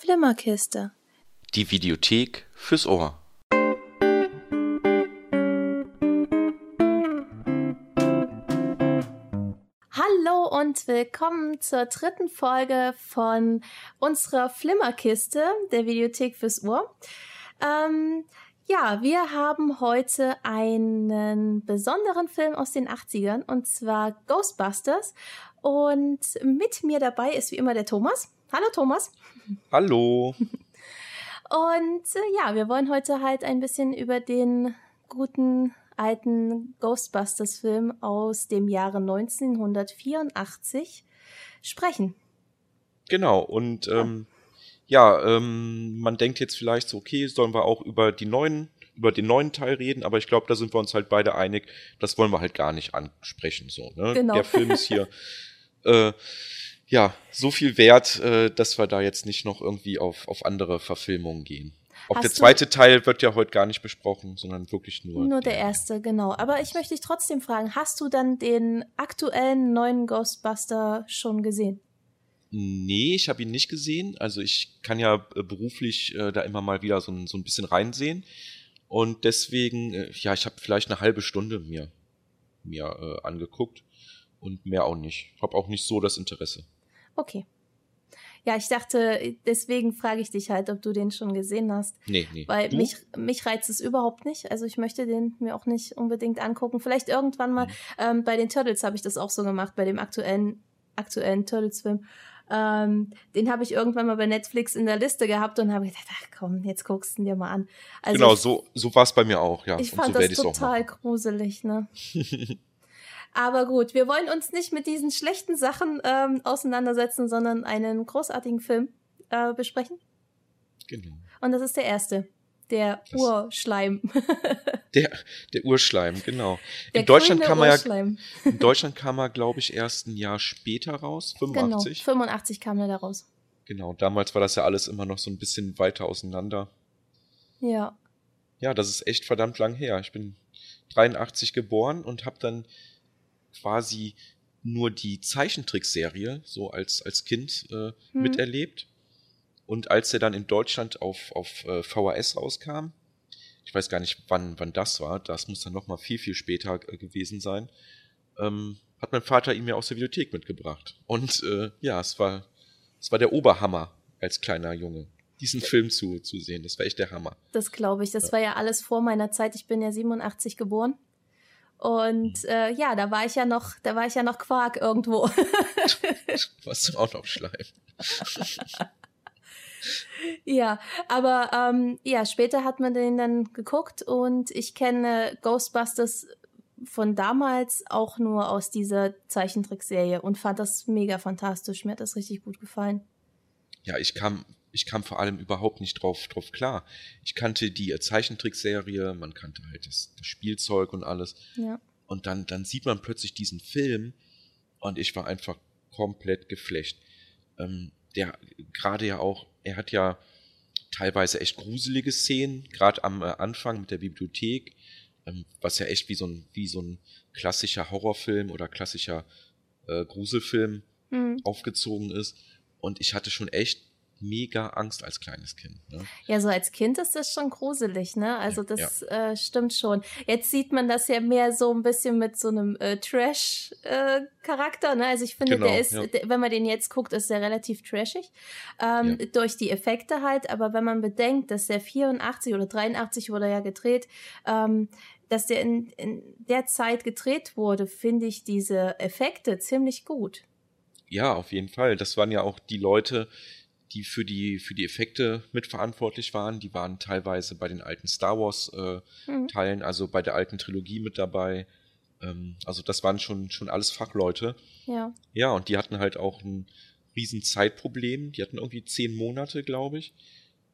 Flimmerkiste. Die Videothek fürs Ohr. Hallo und willkommen zur dritten Folge von unserer Flimmerkiste, der Videothek fürs Ohr. Ähm, ja, wir haben heute einen besonderen Film aus den 80ern und zwar Ghostbusters. Und mit mir dabei ist wie immer der Thomas. Hallo Thomas. Hallo. Und äh, ja, wir wollen heute halt ein bisschen über den guten alten Ghostbusters-Film aus dem Jahre 1984 sprechen. Genau, und ähm, ja, ähm, man denkt jetzt vielleicht so, okay, sollen wir auch über die neuen, über den neuen Teil reden, aber ich glaube, da sind wir uns halt beide einig, das wollen wir halt gar nicht ansprechen. So, ne? Genau. Der Film ist hier äh, ja so viel wert, äh, dass wir da jetzt nicht noch irgendwie auf, auf andere Verfilmungen gehen. Auch Hast der zweite Teil wird ja heute gar nicht besprochen, sondern wirklich nur. Nur der erste, genau. Aber ich möchte dich trotzdem fragen, hast du dann den aktuellen neuen Ghostbuster schon gesehen? Nee, ich habe ihn nicht gesehen. Also ich kann ja äh, beruflich äh, da immer mal wieder so ein, so ein bisschen reinsehen. Und deswegen, äh, ja, ich habe vielleicht eine halbe Stunde mir, mir äh, angeguckt und mehr auch nicht. Habe auch nicht so das Interesse. Okay. Ja, ich dachte, deswegen frage ich dich halt, ob du den schon gesehen hast. Nee, nee. Weil Du? mich, mich reizt es überhaupt nicht. Also ich möchte den mir auch nicht unbedingt angucken. Vielleicht irgendwann mal. Mhm. Ähm, bei den Turtles habe ich das auch so gemacht, bei dem aktuellen, aktuellen Turtles-Film. Ähm, den habe ich irgendwann mal bei Netflix in der Liste gehabt und habe gedacht, ach komm, jetzt guckst du ihn dir mal an. Also genau, ich, so, so war es bei mir auch, ja. ich und fand so das total gruselig, ne? Aber gut, wir wollen uns nicht mit diesen schlechten Sachen ähm, auseinandersetzen, sondern einen großartigen Film äh, besprechen. Genau. Und das ist der erste. Der Das- Urschleim. Der, der Urschleim, genau. Der in Deutschland kam er ja, in Deutschland kam er, glaube ich, erst ein Jahr später raus, Genau, 85. 85 kam er da raus. Genau, damals war das ja alles immer noch so ein bisschen weiter auseinander. Ja. Ja, das ist echt verdammt lang her. Ich bin 83 geboren und habe dann quasi nur die Zeichentrickserie so als, als Kind äh, Mhm. miterlebt. Und als er dann in Deutschland auf, auf äh, VHS rauskam, ich weiß gar nicht, wann, wann das war, das muss dann nochmal viel, viel später äh, gewesen sein, ähm, hat mein Vater ihn mir aus der Bibliothek mitgebracht. Und äh, ja, es war, es war der Oberhammer als kleiner Junge, diesen Film zu, zu sehen. Das war echt der Hammer. Das glaube ich. Das war ja alles vor meiner Zeit. Ich bin ja 87 geboren. Und äh, ja, da war ich ja noch, da war ich ja noch Quark irgendwo. Was du auch noch Schleim. ja, aber ähm, ja, später hat man den dann geguckt und ich kenne Ghostbusters von damals auch nur aus dieser Zeichentrickserie und fand das mega fantastisch. Mir hat das richtig gut gefallen. Ja, ich kam, ich kam vor allem überhaupt nicht drauf, drauf klar. Ich kannte die äh, Zeichentrickserie, man kannte halt das, das Spielzeug und alles. Ja. Und dann, dann sieht man plötzlich diesen Film und ich war einfach komplett geflecht. Ähm, der gerade ja auch, er hat ja teilweise echt gruselige Szenen, gerade am äh, Anfang mit der Bibliothek, ähm, was ja echt wie so ein, wie so ein klassischer Horrorfilm oder klassischer äh, Gruselfilm Hm. aufgezogen ist. Und ich hatte schon echt mega Angst als kleines Kind. Ne? Ja, so als Kind ist das schon gruselig, ne? Also Ja, das äh, stimmt schon. Jetzt sieht man das ja mehr so ein bisschen mit so einem äh, Trash-Charakter, ne? Also ich finde, Genau, der ist, ja. der, wenn man den jetzt guckt, ist der relativ trashig. Ähm, Ja. Durch die Effekte halt, aber wenn man bedenkt, dass der 84 oder 83 wurde ja gedreht, ähm, dass der in, in der Zeit gedreht wurde, finde ich diese Effekte ziemlich gut. Ja, auf jeden Fall. Das waren ja auch die Leute, die für die, für die Effekte mitverantwortlich waren. Die waren teilweise bei den alten Star Wars äh, Mhm. Teilen, also bei der alten Trilogie mit dabei. Ähm, also das waren schon, schon alles Fachleute. Ja. Ja, und die hatten halt auch ein riesen Zeitproblem. Die hatten irgendwie zehn Monate, glaube ich.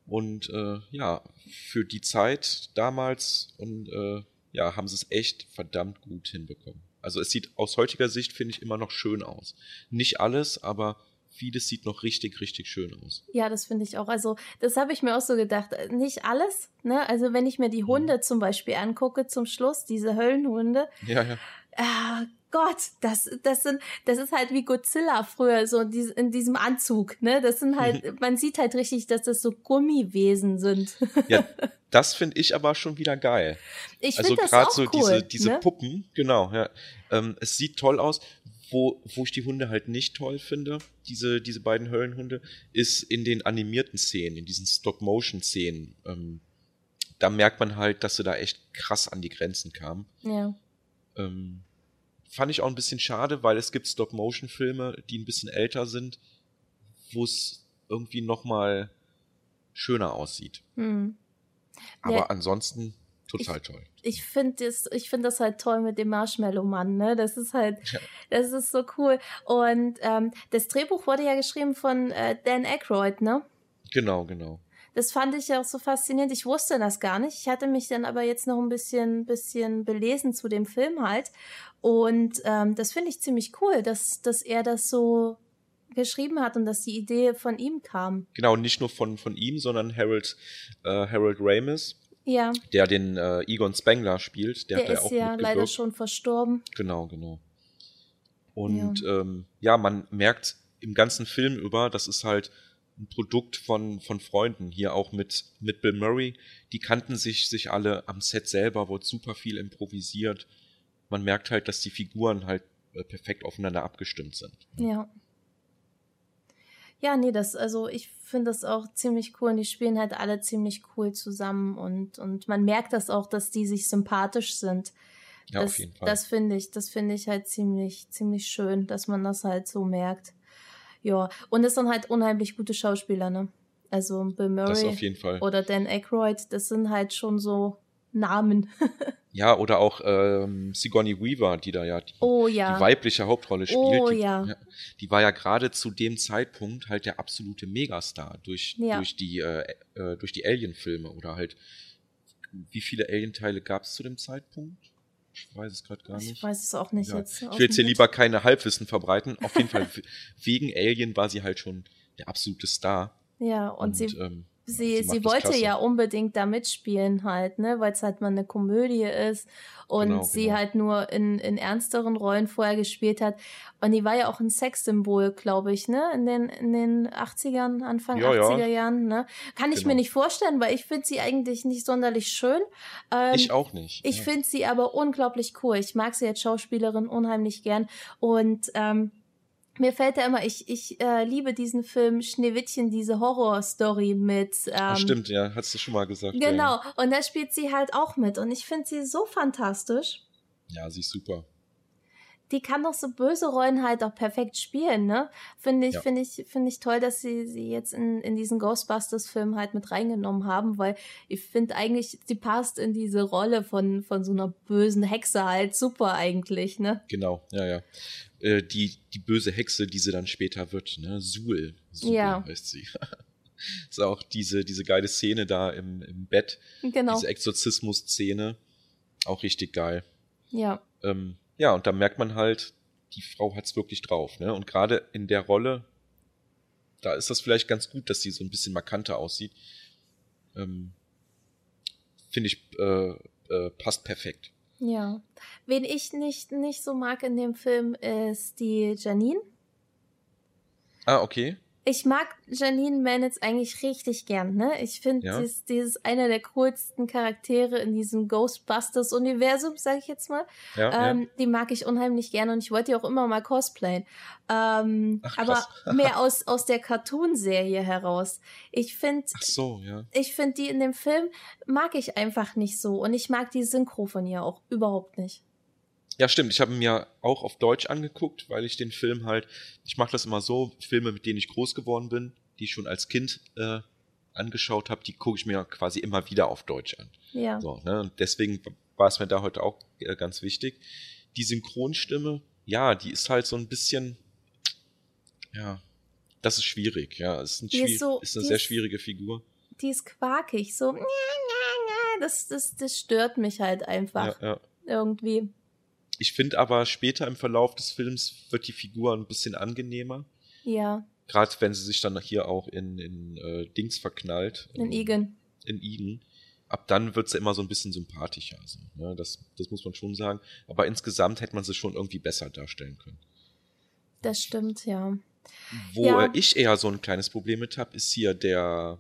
Und äh, ja, für die Zeit damals und äh, ja, haben sie es echt verdammt gut hinbekommen. Also es sieht aus heutiger Sicht, finde ich, immer noch schön aus. Nicht alles, aber vieles sieht noch richtig, richtig schön aus. Ja, das finde ich auch. Also, das habe ich mir auch so gedacht. Nicht alles, ne? Also, wenn ich mir die Hunde zum Beispiel angucke zum Schluss, diese Höllenhunde, Ja, ja. äh, Gott, das, das sind, das ist halt wie Godzilla früher, so in, diesem Anzug, ne? Das sind halt, man sieht halt richtig, dass das so Gummiwesen sind. Ja, das finde ich aber schon wieder geil. Ich also finde das gerade auch so cool, diese, diese ne? Puppen, genau, ja. Ähm, es sieht toll aus. Wo, wo ich die Hunde halt nicht toll finde, diese, diese beiden Höllenhunde, ist in den animierten Szenen, in diesen Stop-Motion-Szenen. Ähm, da merkt man halt, dass sie da echt krass an die Grenzen kamen. Ja. Ähm, fand ich auch ein bisschen schade, weil es gibt Stop-Motion-Filme, die ein bisschen älter sind, wo es irgendwie noch mal schöner aussieht. Hm. Aber Ja. ansonsten total toll. ich finde das, ich finde das halt toll mit dem Marshmallow-Mann, ne? Das ist halt, Ja. das ist so cool. Und ähm, das Drehbuch wurde ja geschrieben von äh, Dan Aykroyd, ne? Genau, genau. Das fand ich auch so faszinierend. Ich wusste das gar nicht. Ich hatte mich dann aber jetzt noch ein bisschen, bisschen belesen zu dem Film halt. Und ähm, das finde ich ziemlich cool, dass, dass er das so geschrieben hat und dass die Idee von ihm kam. Genau, nicht nur von, von ihm, sondern Harold, äh, Harold Ramis, Ja, der den äh, Egon Spengler spielt. Der, der, ist auch ja leider schon verstorben. Genau, genau. Und ja. Ähm, ja, man merkt im ganzen Film über, das ist halt ein Produkt von, von Freunden, hier auch mit, mit Bill Murray. Die kannten sich, sich alle am Set selber, wurde super viel improvisiert. Man merkt halt, dass die Figuren halt äh, perfekt aufeinander abgestimmt sind. Ja. Ja, nee, das, also ich finde das auch ziemlich cool und die spielen halt alle ziemlich cool zusammen und, und man merkt das auch, dass die sich sympathisch sind. Ja, das, auf jeden Fall. Das finde ich, das finde ich halt ziemlich, ziemlich schön, dass man das halt so merkt. Ja, und es sind halt unheimlich gute Schauspieler, ne? Also Bill Murray oder Dan Aykroyd, das sind halt schon so Namen. Ja, oder auch ähm, Sigourney Weaver, die da ja die, Oh ja. die weibliche Hauptrolle spielt. Oh die, ja. Die war ja gerade zu dem Zeitpunkt halt der absolute Megastar durch, Ja. durch die, äh, äh, durch die Alien-Filme oder halt, wie viele Alien-Teile gab es zu dem Zeitpunkt? Ich weiß es gerade gar ich nicht. weiß es auch nicht Ja. jetzt. Ich will jetzt hier lieber keine Halbwissen verbreiten. Auf jeden Fall, wegen Alien war sie halt schon der absolute Star. Ja, und, sie, ähm, sie, sie wollte klasse. ja unbedingt da mitspielen halt, ne, weil es halt mal eine Komödie ist und Genau, sie genau. halt nur in, in ernsteren Rollen vorher gespielt hat. Und die war ja auch ein Sexsymbol, glaube ich, ne, in den, in den 80ern, Anfang Ja, ja. 80er Jahren, ne. Kann ich Genau. mir nicht vorstellen, weil ich finde sie eigentlich nicht sonderlich schön. Ähm, ich auch nicht. ich ja. finde sie aber unglaublich cool. Ich mag sie als Schauspielerin unheimlich gern. Und ähm, mir fällt da immer, ich, ich äh, liebe diesen Film Schneewittchen, diese Horrorstory mit. Ähm, Ah, stimmt, ja, hast du schon mal gesagt. ja, Genau, und da spielt sie halt auch mit. Und ich finde sie so fantastisch. Ja, ja sie ist super. Die kann doch so böse Rollen halt auch perfekt spielen, ne? Finde ich, Ja. finde ich, finde ich toll, dass sie sie jetzt in, in diesen Ghostbusters-Film halt mit reingenommen haben, weil ich finde eigentlich, sie passt in diese Rolle von, von so einer bösen Hexe halt super eigentlich, ne? Genau, ja, ja. Äh, die, die böse Hexe, die sie dann später wird, ne? Sul. Sul Ja. heißt sie. ist auch diese, diese geile Szene da im, im Bett, Genau. diese Exorzismus-Szene. Auch richtig geil. Ja. Ähm, ja, und da merkt man halt, die Frau hat's wirklich drauf, ne? Und gerade in der Rolle, da ist das vielleicht ganz gut, dass sie so ein bisschen markanter aussieht. Ähm, Finde ich, äh, äh, passt perfekt. Ja. Wen ich nicht, nicht so mag in dem Film ist die Janine. Ah, okay. Ich mag Janine Manitz eigentlich richtig gern, ne? Ich finde, Ja. die, ist, die ist einer der coolsten Charaktere in diesem Ghostbusters-Universum, sag ich jetzt mal. Ja, ja. Ähm, die mag ich unheimlich gern und ich wollte die auch immer mal cosplayen. Ähm, Ach, aber mehr aus, aus der Cartoon-Serie heraus. Ich finde, so, ja. ich finde die in dem Film mag ich einfach nicht so und ich mag die Synchro von ihr auch überhaupt nicht. Ja, stimmt. Ich habe ihn mir auch auf Deutsch angeguckt, weil ich den Film halt, ich mache das immer so, Filme, mit denen ich groß geworden bin, die ich schon als Kind äh, angeschaut habe, die gucke ich mir quasi immer wieder auf Deutsch an. Ja. So, ne? Und deswegen war es mir da heute auch äh, ganz wichtig. Die Synchronstimme, ja, die ist halt so ein bisschen, ja, das ist schwierig, ja. Es ist, ein Die ist so- ist eine sehr ist- schwierige Figur. Die ist quakig, so. Das, das, das stört mich halt einfach Ja, ja. irgendwie. Ich finde aber später im Verlauf des Films wird die Figur ein bisschen angenehmer. Ja, Gerade wenn sie sich dann hier auch in, in äh, Dings verknallt. in Egan. In Igen. ab dann wird sie immer so ein bisschen sympathischer. Also, ne? das, das muss man schon sagen. Aber insgesamt hätte man sie schon irgendwie besser darstellen können. Das stimmt, ja. Wo ja. ich eher so ein kleines Problem mit habe, ist hier der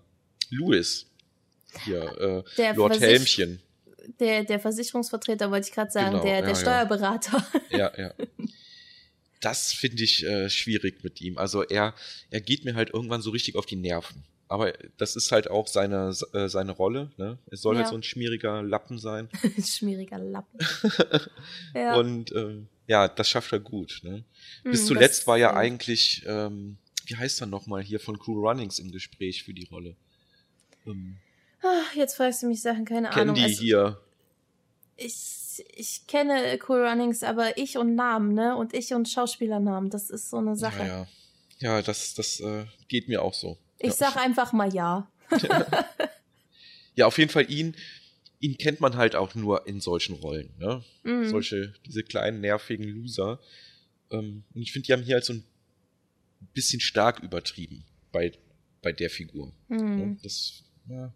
Louis. Hier, äh, der Lord Helmchen. Der, der Versicherungsvertreter, wollte ich gerade sagen, genau, der, der ja, Steuerberater. Ja, ja. Das finde ich äh, schwierig mit ihm. Also er, er geht mir halt irgendwann so richtig auf die Nerven aber das ist halt auch seine, äh, seine Rolle. Ne? Es soll halt ja. halt so ein schmieriger Lappen sein. schmieriger Lappen. ja. Und äh, ja, das schafft er gut. Ne? Mm, Bis zuletzt war ja eigentlich, ähm, wie heißt er nochmal hier von Cool Runnings im Gespräch für die Rolle. Ähm, Ach, jetzt fragst du mich Sachen, keine Ahnung. Kennen die also, hier? Ich, ich kenne Cool Runnings, aber ich und Namen, ne? Und ich und Schauspielernamen, das ist so eine Sache. Ja, ja. ja das, das äh, geht mir auch so. Ich sag einfach mal ja. ja, auf jeden Fall ihn, ihn kennt man halt auch nur in solchen Rollen, ne? Mhm. Solche, diese kleinen, nervigen Loser. Ähm, und ich finde, die haben hier halt so ein bisschen stark übertrieben bei, bei der Figur. Mhm. Ja, das, ja,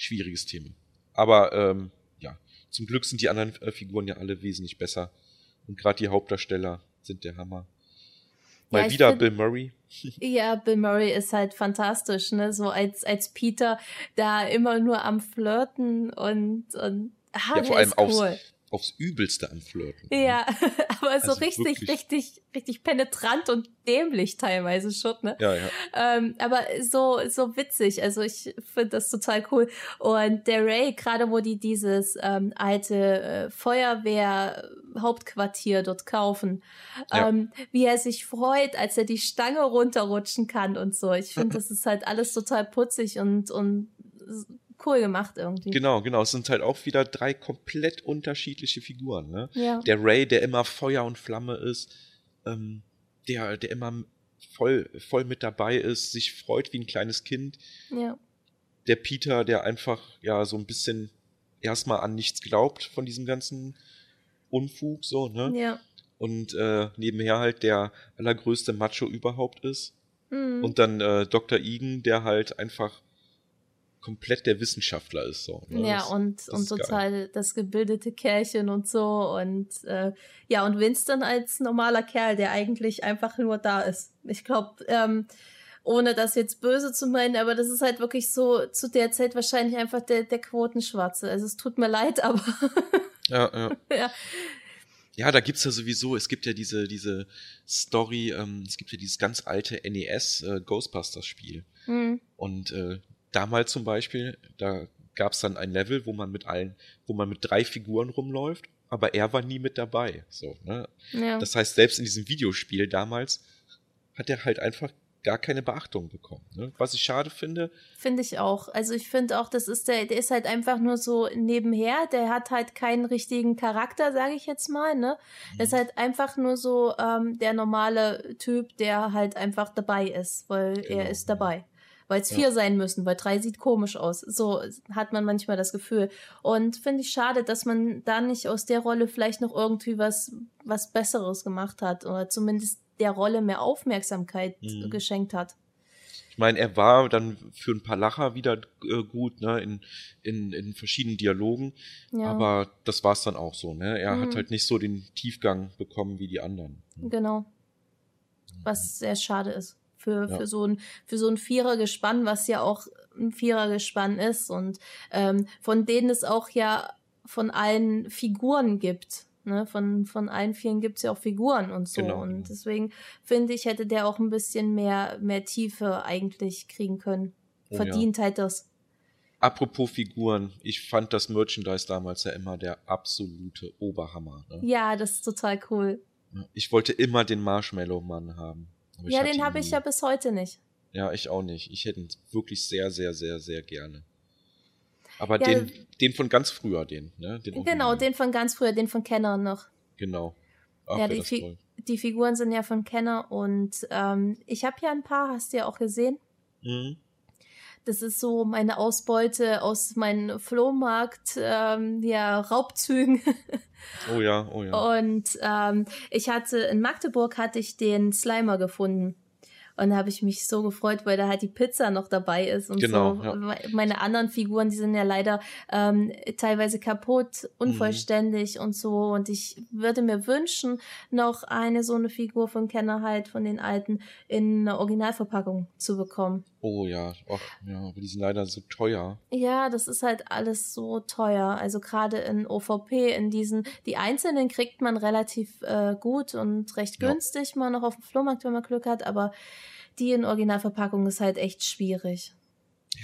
schwieriges Thema. Aber, ähm, ja, zum Glück sind die anderen äh, Figuren ja alle wesentlich besser. Und gerade die Hauptdarsteller sind der Hammer. Mal ja, wieder find, Bill Murray. Ja, Bill Murray ist halt fantastisch, ne? So als, als Peter da immer nur am Flirten und, und ah, ja, vor allem cool. aufs, aufs Übelste am Flirten. Ja, aber so also richtig, wirklich. richtig, richtig penetrant und dämlich teilweise schon, ne? Ja, ja. Ähm, aber so, so witzig. Also ich finde das total cool. Und der Ray, gerade wo die dieses ähm, alte äh, Feuerwehr-Hauptquartier dort kaufen, ja. ähm, wie er sich freut, als er die Stange runterrutschen kann und so. Ich finde, das ist halt alles total putzig und, und cool gemacht irgendwie. Genau, genau. Es sind halt auch wieder drei komplett unterschiedliche Figuren. Ne? Ja. Der Ray, der immer Feuer und Flamme ist, ähm, der, der immer voll, voll mit dabei ist, sich freut wie ein kleines Kind. Ja. Der Peter, der einfach ja so ein bisschen erstmal an nichts glaubt von diesem ganzen Unfug, so, ne? Ja. Und äh, nebenher halt der allergrößte Macho überhaupt ist. Mhm. Und dann äh, Dr. Igen, der halt einfach komplett der Wissenschaftler ist so. Ne? Ja, das, und, das und total geil. das gebildete Kerlchen und so und äh, ja, und Winston als normaler Kerl, der eigentlich einfach nur da ist. Ich glaube, ähm, ohne das jetzt böse zu meinen, aber das ist halt wirklich so zu der Zeit wahrscheinlich einfach der, der Quotenschwarze. Also es tut mir leid, aber ja, ja. ja. Ja, da gibt's ja sowieso, es gibt ja diese, diese Story, ähm, es gibt ja dieses ganz alte NES äh, Ghostbusters Spiel. Mhm. Und äh, damals zum Beispiel, da gab es dann ein Level, wo man mit allen, wo man mit drei Figuren rumläuft, aber er war nie mit dabei. So, ne? Ja. Das heißt, selbst in diesem Videospiel damals hat er halt einfach gar keine Beachtung bekommen. Ne? Was ich schade finde. Finde ich auch. Also ich finde auch, das ist der, der ist halt einfach nur so nebenher. Der hat halt keinen richtigen Charakter, sage ich jetzt mal. Ne, mhm. er ist halt einfach nur so ähm, der normale Typ, der halt einfach dabei ist, weil genau. er ist dabei weil es vier ja. sein müssen, weil drei sieht komisch aus. So hat man manchmal das Gefühl. Und finde ich schade, dass man da nicht aus der Rolle vielleicht noch irgendwie was, was Besseres gemacht hat oder zumindest der Rolle mehr Aufmerksamkeit mhm. geschenkt hat. Ich meine, er war dann für ein paar Lacher wieder äh, gut, ne, in, in, in verschiedenen Dialogen. Ja. Aber das war es dann auch so, ne? Er mhm. hat halt nicht so den Tiefgang bekommen wie die anderen. Genau. Was sehr schade ist für, ja. für so ein, für so ein Vierergespann, was ja auch ein Vierergespann ist und ähm, von denen es auch ja von allen Figuren gibt. Ne, von, von allen Vieren gibt es ja auch Figuren und so. Genau. Und deswegen finde ich, hätte der auch ein bisschen mehr, mehr Tiefe eigentlich kriegen können. Oh, Verdient ja. halt das. Apropos Figuren, ich fand das Merchandise damals ja immer der absolute Oberhammer. Ne? Ja, das ist total cool. Ich wollte immer den Marshmallow-Mann haben. Ja, den habe ich ja bis heute nicht. Ja, ich auch nicht. Ich hätte ihn wirklich sehr, sehr, sehr, sehr gerne. Aber ja, den, den von ganz früher, den, ne? Den genau, den von ganz früher, den von Kenner noch. Genau. Ach, ja, die, Fi die, Figuren sind ja von Kenner und ähm, ich habe ja ein paar, hast du ja auch gesehen. Mhm. Das ist so meine Ausbeute aus meinen Flohmarkt, ähm, ja, Raubzügen. Oh ja, oh ja. Und ähm, ich hatte, in Magdeburg hatte ich den Slimer gefunden. Und da habe ich mich so gefreut, weil da halt die Pizza noch dabei ist und Genau, so. ja. Meine anderen Figuren, die sind ja leider ähm, teilweise kaputt, unvollständig Mhm. und so. Und ich würde mir wünschen, noch eine so eine Figur von Kenner halt, von den alten, in einer Originalverpackung zu bekommen. Oh ja, ach, ja, aber die sind leider so teuer. Ja, das ist halt alles so teuer. Also gerade in OVP, in diesen, die einzelnen kriegt man relativ äh, gut und recht Ja. günstig mal noch auf dem Flohmarkt, wenn man Glück hat, aber die in Originalverpackung ist halt echt schwierig.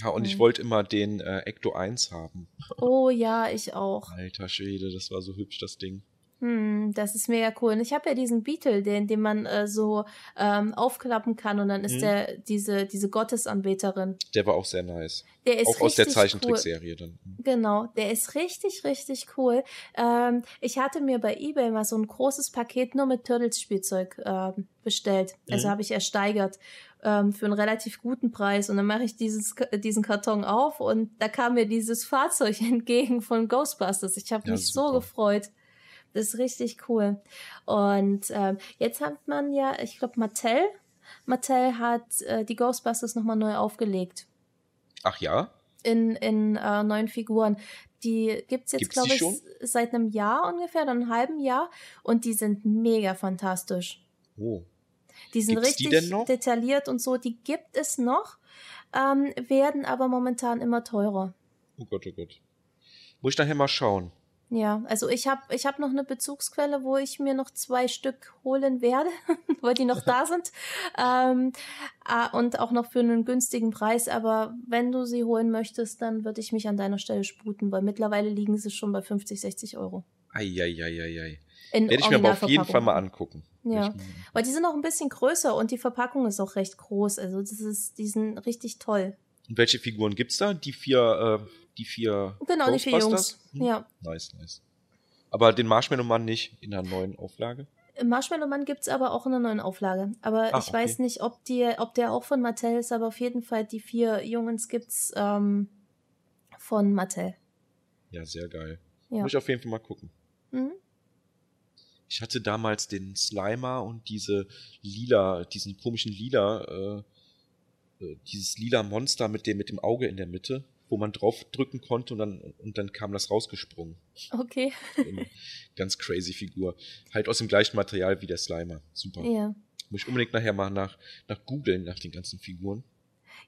Ja, und ich Mhm. wollte immer den äh, Ecto 1 haben. Oh ja, ich auch. Alter Schwede, das war so hübsch, das Ding. Hm, das ist mega cool. Und ich habe ja diesen Beetle, den, den man äh, so ähm, aufklappen kann und dann ist Mhm. der diese, diese Gottesanbeterin. Der war auch sehr nice. Der ist auch aus der Zeichentrickserie dann. Cool. Genau, der ist richtig, richtig cool. Ähm, ich hatte mir bei Ebay mal so ein großes Paket nur mit Turtles-Spielzeug ähm, bestellt. Also Mhm. habe ich ersteigert ähm, für einen relativ guten Preis. Und dann mache ich dieses, diesen Karton auf und da kam mir dieses Fahrzeug entgegen von Ghostbusters. Ich habe Ja, mich so super. gefreut. Das ist richtig cool. Und ähm, jetzt hat man ja, ich glaube, Mattel. Mattel hat äh, die Ghostbusters nochmal neu aufgelegt Ach ja? in, in äh, neuen Figuren. Die gibt's jetzt, Gibt's glaube die ich, schon? seit einem Jahr ungefähr, oder einem halben Jahr. Und die sind mega fantastisch. Oh. Die sind Gibt's die richtig noch? detailliert und so. Die gibt es noch, ähm, werden aber momentan immer teurer. Oh Gott, oh Gott. Muss ich nachher mal schauen. Ja, also ich habe ich hab noch eine Bezugsquelle, wo ich mir noch zwei Stück holen werde, weil die noch da sind. Ähm, ah, und auch noch für einen günstigen Preis. Aber wenn du sie holen möchtest, dann würde ich mich an deiner Stelle sputen, weil mittlerweile liegen sie schon bei 50, 60 Euro. Eieieiei. In Werde ich mir aber auf jeden. Fall mal angucken. Ja. Weil die sind auch ein bisschen größer und die Verpackung ist auch recht groß. Also das ist, die sind richtig toll. Und welche Figuren gibt's da? Die vier, äh, die vier Genau, die vier Jungs. Hm? Ja. Nice, nice. Aber den Marshmallow-Mann nicht in der neuen Auflage? Marshmallow Man gibt's aber auch in einer neuen Auflage. Aber Ach, ich weiß okay. nicht, ob, die, ob der auch von Mattel ist, aber auf jeden Fall die vier Jungs gibt's ähm, von Mattel. Ja, sehr geil. Ja. Muss ich auf jeden Fall mal gucken. Mhm. Ich hatte damals den Slimer und diese lila, diesen komischen lila, äh, äh, dieses lila Monster mit dem, mit dem Auge in der Mitte, wo man drauf drücken konnte und dann, und dann kam das rausgesprungen. Okay. Ganz crazy Figur. Halt aus dem gleichen Material wie der Slimer. Super. Ja. Muss ich unbedingt nachher mal nach, nach googeln, nach den ganzen Figuren.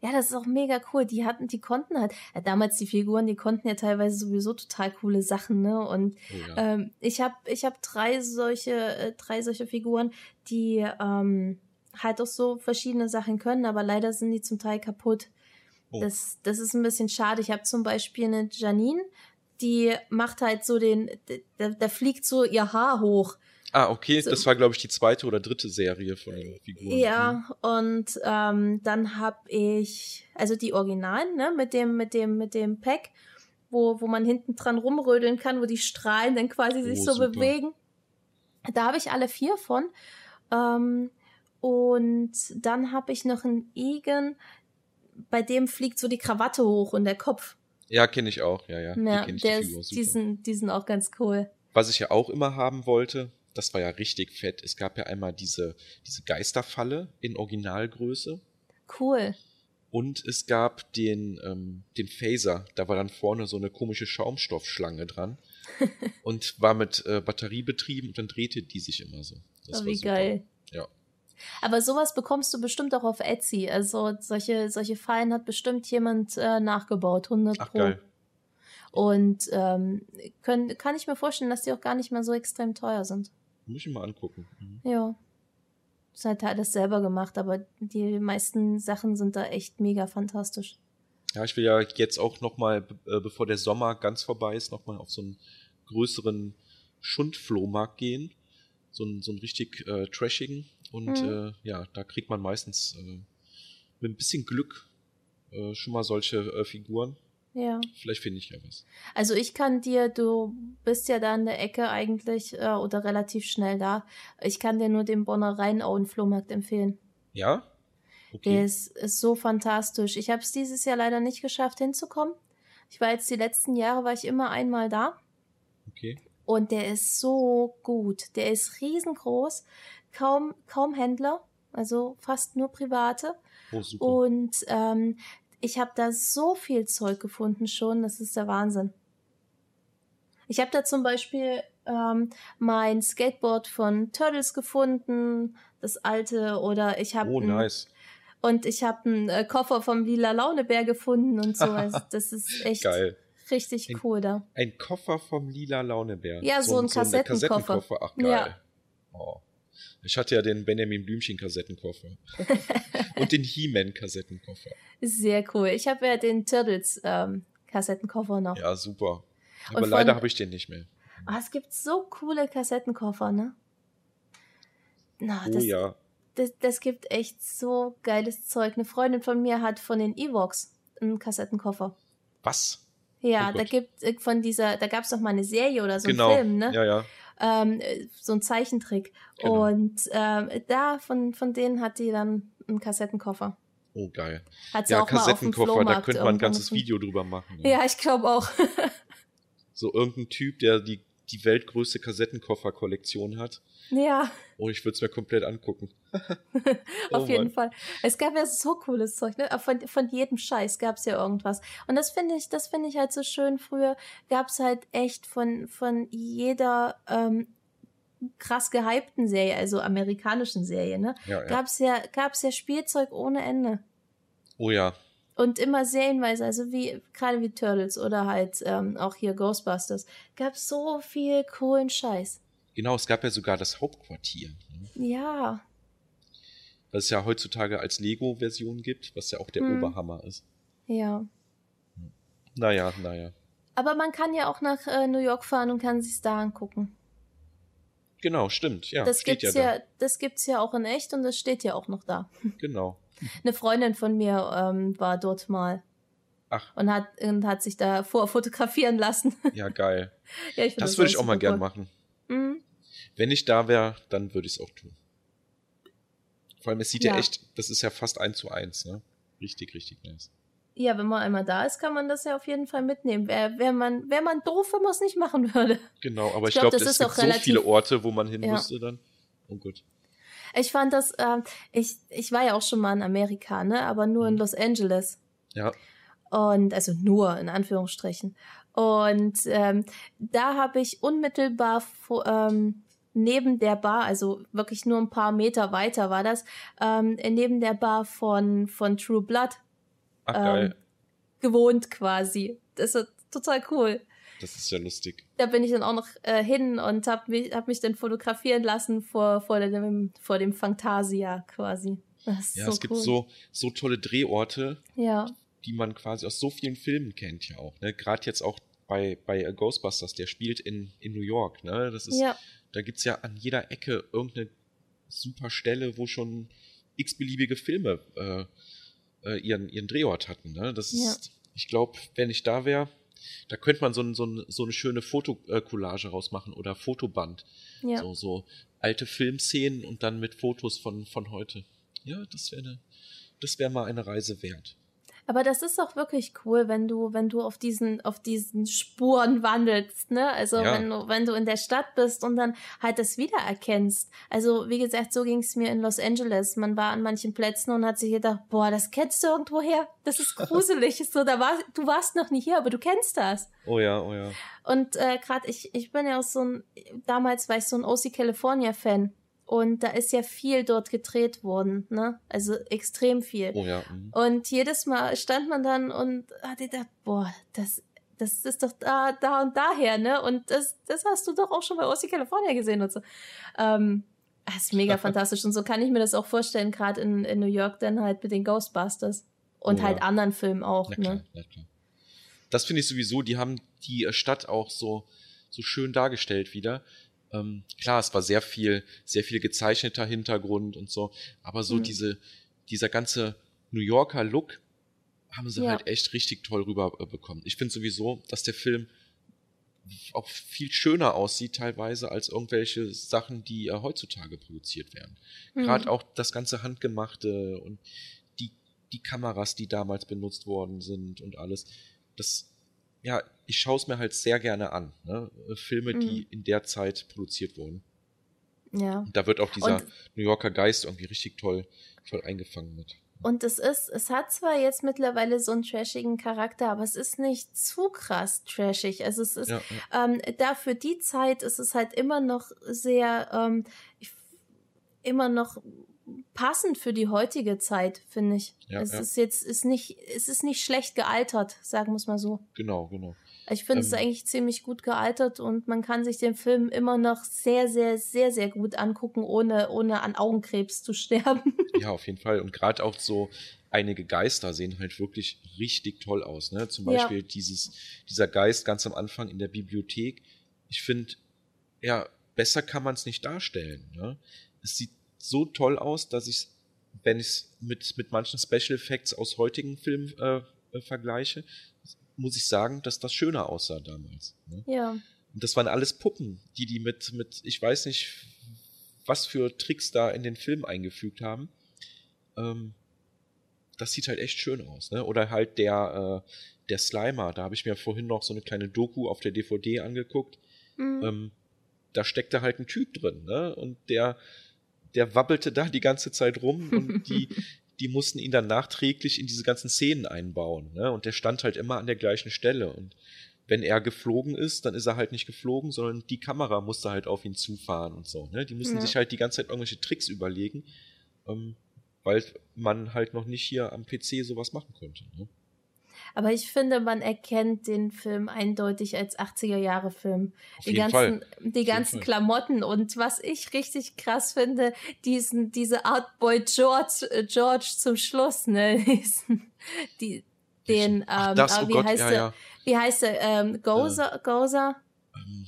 Ja, das ist auch mega cool. Die hatten, die konnten halt, ja, damals die Figuren, die konnten ja teilweise sowieso total coole Sachen, ne? Und Oh ja. Ähm, ich habe ich hab drei solche äh, drei solche Figuren, die ähm, halt auch so verschiedene Sachen können, aber leider sind die zum Teil kaputt. Oh. Das, das ist ein bisschen schade. Ich habe zum Beispiel eine Janine, die macht halt so den, da, da fliegt so ihr Haar hoch. ah, okay, so- das war, glaube ich, die zweite oder dritte Serie von den Figuren. Ja, und ähm, dann habe ich, also die Originalen, ne, mit dem, mit dem, mit dem Pack, wo, wo man hinten dran rumrödeln kann, wo die Strahlen dann quasi sich Oh, so super. bewegen. Da habe ich alle vier von. Ähm, und dann habe ich noch einen Igen, bei dem fliegt so die Krawatte hoch und der Kopf. Ja, kenne ich auch, ja, ja. Die Ja, ich, der die ist, die, sind, die sind auch ganz cool. Was ich ja auch immer haben wollte, das war ja richtig fett. Es gab ja einmal diese, diese Geisterfalle in Originalgröße Cool. und es gab den, ähm, den Phaser. Da war dann vorne so eine komische Schaumstoffschlange dran und war mit äh, Batterie betrieben und dann drehte die sich immer so. Das Oh, wie super. geil. Ja. Aber sowas bekommst du bestimmt auch auf Etsy. Also solche, solche Fallen hat bestimmt jemand äh, nachgebaut, 100 Ach, Pro. geil. Und ähm, können, kann ich mir vorstellen, dass die auch gar nicht mehr so extrem teuer sind. Muss ich mal angucken. Mhm. Ja. Ist halt alles selber gemacht, aber die meisten Sachen sind da echt mega fantastisch. Ja, ich will ja jetzt auch nochmal, äh, bevor der Sommer ganz vorbei ist, nochmal auf so einen größeren Schundflohmarkt gehen. So einen, so einen richtig äh, trashigen. Und Mhm. äh, ja, da kriegt man meistens äh, mit ein bisschen Glück äh, schon mal solche äh, Figuren. Ja. Vielleicht finde ich ja was. Also ich kann dir, du bist ja da in der Ecke eigentlich äh, oder relativ schnell da. Ich kann dir nur den Bonner Rheinauen-Flohmarkt empfehlen. Ja? Der Okay. ist, ist so fantastisch. Ich habe es dieses Jahr leider nicht geschafft hinzukommen. Ich war jetzt die letzten Jahre, war ich immer einmal da. Okay. Und der ist so gut. Der ist riesengroß, kaum, kaum Händler. Also fast nur private. Oh, super. Und ähm, ich habe da so viel Zeug gefunden schon, das ist der Wahnsinn. Ich habe da zum Beispiel ähm, mein Skateboard von Turtles gefunden, das alte, oder ich habe oh, nice. und ich habe einen äh, Koffer vom Lila Launebär gefunden und so. Also das ist echt Geil. Richtig Ein- cool da. Ein Koffer vom lila Launebär. Ja, so ein eine Kassettenkoffer. Ach, geil. Ja. Oh. Ich hatte ja den Benjamin Blümchen Kassettenkoffer. Und den He-Man Kassettenkoffer. Sehr cool. Ich habe ja den Turtles ähm, Kassettenkoffer noch. Ja, super. Aber von- leider habe ich den nicht mehr. Ah, es gibt so coole Kassettenkoffer, ne? Na, Oh das, ja. das, das gibt echt so geiles Zeug. Eine Freundin von mir hat von den Evox einen Kassettenkoffer. Was? Ja, da gibt äh, von dieser, da gab es doch mal eine Serie oder so genau. einen Film, ne? Ja, ja. Ähm, äh, so ein Zeichentrick. Genau. Und ähm, da von, von denen hat die dann einen Kassettenkoffer. Oh, geil. Hat sie Ja, auch mal auf Kassettenkoffer, da könnte man ein ganzes. Video drüber machen. ne? Ja, ich glaube auch. So irgendein Typ, der die, die weltgrößte Kassettenkoffer-Kollektion hat. ja, Oh, ich würde es mir komplett angucken. auf Oh jeden. Fall. Es gab ja so cooles Zeug, ne? Von, von jedem Scheiß gab es ja irgendwas. Und das finde ich, das finde ich halt so schön. Früher gab es halt echt von, von jeder ähm, krass gehypten Serie, also amerikanischen Serie, ne? Ja, ja. Gab's ja, gab's ja Spielzeug ohne Ende. Oh ja. Und immer serienweise, also wie, gerade wie Turtles oder halt ähm, auch hier Ghostbusters, gab so viel coolen Scheiß. Genau, es gab ja sogar das Hauptquartier. Ne? Ja, Was es ja heutzutage als Lego-Version gibt, was ja auch der Hm. Oberhammer ist. ja. Naja, naja. Aber man kann ja auch nach äh, New York fahren und kann sich's da angucken. Genau, stimmt. Ja, das gibt's ja, ja, das gibt's ja auch in echt und das steht ja auch noch da. da. Genau. Eine Freundin von mir ähm, war dort mal Ach, und hat und hat sich da vorfotografieren lassen. ja, geil. ja, find Das würde ich auch mal gern machen. Mhm. Wenn ich da wäre, dann würde ich es auch tun. Vor allem, es sieht ja. Ja. echt, das ist ja fast eins zu eins, ne? Richtig, richtig nice. Ja, wenn man einmal da ist, kann man das ja auf jeden Fall mitnehmen. Wäre wär man, wär man doof, wenn man es nicht machen würde. Genau, aber Ich ich glaub, glaube, das es ist gibt auch so viele Orte, wo man hin Ja. müsste dann. Oh gut. Ich fand das, ähm, ich, ich war ja auch schon mal in Amerika, ne? Aber nur in Mhm. Los Angeles. Ja, Und also nur in Anführungsstrichen. Und ähm, da habe ich unmittelbar vor, ähm, neben der Bar, also wirklich nur ein paar Meter weiter war das, ähm, neben der Bar von, von True Blood ach ähm, geil. gewohnt quasi. Das ist total cool. Das ist ja lustig. Da bin ich dann auch noch äh, hin und habe mich, hab mich dann fotografieren lassen vor, vor, dem, vor dem Fantasia quasi. Das ist Ja, so es gibt cool. so, so tolle Drehorte, Ja, die man quasi aus so vielen Filmen kennt ja auch. Ne? Gerade jetzt auch bei, bei äh, Ghostbusters, der spielt in, in New York. Ne? Das ist, ja, Da gibt's ja an jeder Ecke irgendeine super Stelle, wo schon x-beliebige Filme äh, äh, ihren, ihren Drehort hatten. Ne? Das Ja. ist, ich glaube, wenn ich da wäre, da könnte man so, ein, so, ein, so eine schöne Fotokollage rausmachen oder Fotoband. ja. So, so alte Filmszenen und dann mit Fotos von, von heute. Ja, das wäre eine, das wäre mal eine Reise wert. Aber das ist auch wirklich cool, wenn du, wenn du auf diesen, auf diesen Spuren wandelst, ne? Also Ja. wenn du, wenn du in der Stadt bist und dann halt das wiedererkennst. Also wie gesagt, so ging es mir in Los Angeles. Man war an manchen Plätzen und hat sich gedacht, boah, das kennst du irgendwo her. Das ist gruselig. So, da war, du warst noch nie hier, aber du kennst das. Oh ja, oh ja. Und äh, gerade ich, ich bin ja auch so ein, damals war ich so ein OC California Fan. Und da ist ja viel dort gedreht worden, ne? Also extrem viel. Oh ja. mhm. Und jedes Mal stand man dann und hat gedacht, boah, das, das ist doch da, da und daher, ne? Und das, das hast du doch auch schon bei OC California gesehen und so. Ähm, das ist mega fantastisch. Und so kann ich mir das auch vorstellen, gerade in, in New York dann halt mit den Ghostbusters. Und Oh, halt ja. anderen Filmen auch, Na klar, ne? na klar. Das finde ich sowieso, die haben die äh, Stadt auch so, so schön dargestellt wieder. Ähm, klar, es war sehr viel, sehr viel gezeichneter Hintergrund und so, aber so Mhm. diese, dieser ganze New Yorker Look haben sie Ja. halt echt richtig toll rüberbekommen. Ich finde sowieso, dass der Film auch viel schöner aussieht teilweise als irgendwelche Sachen, die äh, heutzutage produziert werden. Mhm. Gerade auch das ganze Handgemachte und die, die Kameras, die damals benutzt worden sind und alles. Das, ja, ich schaue es mir halt sehr gerne an. Ne? Äh, Filme, die Mhm. in der Zeit produziert wurden. Ja. Und da wird auch dieser Und- New Yorker Geist irgendwie richtig toll, toll eingefangen mit. Und es ist, es hat zwar jetzt mittlerweile so einen trashigen Charakter, aber es ist nicht zu krass trashig. Also es ist, Ja, ja. ähm, da für die Zeit ist es halt immer noch sehr, ähm, immer noch passend für die heutige Zeit, finde ich. Ja, es ja. ist jetzt, ist nicht, es ist nicht schlecht gealtert, sagen wir es mal so. Genau, genau. Ich finde es Ähm. eigentlich ziemlich gut gealtert und man kann sich den Film immer noch sehr, sehr, sehr, sehr gut angucken, ohne, ohne an Augenkrebs zu sterben. Ja, auf jeden Fall. Und gerade auch so einige Geister sehen halt wirklich richtig toll aus. Ne? Zum Ja. Beispiel dieses, dieser Geist ganz am Anfang in der Bibliothek. Ich finde, ja, besser kann man es nicht darstellen. Ne? Es sieht so toll aus, dass ich, wenn ich es mit, mit manchen Special Effects aus heutigen Filmen äh, äh, vergleiche, muss ich sagen, dass das schöner aussah damals. Ne? ja. Und das waren alles Puppen, die die mit, mit, ich weiß nicht, was für Tricks da in den Film eingefügt haben. Ähm, das sieht halt echt schön aus, ne? Oder halt der, äh, der Slimer, da habe ich mir vorhin noch so eine kleine Doku auf der DVD angeguckt. Mhm. Ähm, da steckte halt ein Typ drin, ne? Und der, der wabbelte da die ganze Zeit rum und die, die mussten ihn dann nachträglich in diese ganzen Szenen einbauen, ne? Und der stand halt immer an der gleichen Stelle. Und wenn er geflogen ist, dann ist er halt nicht geflogen, sondern die Kamera musste halt auf ihn zufahren und so, ne? Die mussten Ja. sich halt die ganze Zeit irgendwelche Tricks überlegen, ähm, weil man halt noch nicht hier am PC sowas machen konnte, ne? Aber ich finde, man erkennt den Film eindeutig als 80er-Jahre-Film. Auf Die ganzen, Fall. die ganzen. Klamotten und was ich richtig krass finde, diesen, diese Art Boy George, äh, George zum Schluss, ne? Diesen, die, den, ähm, Ach, das, äh, oh wie Gott, heißt ja, der, ja. wie heißt der, ähm, Gozer, Gozer? Ähm,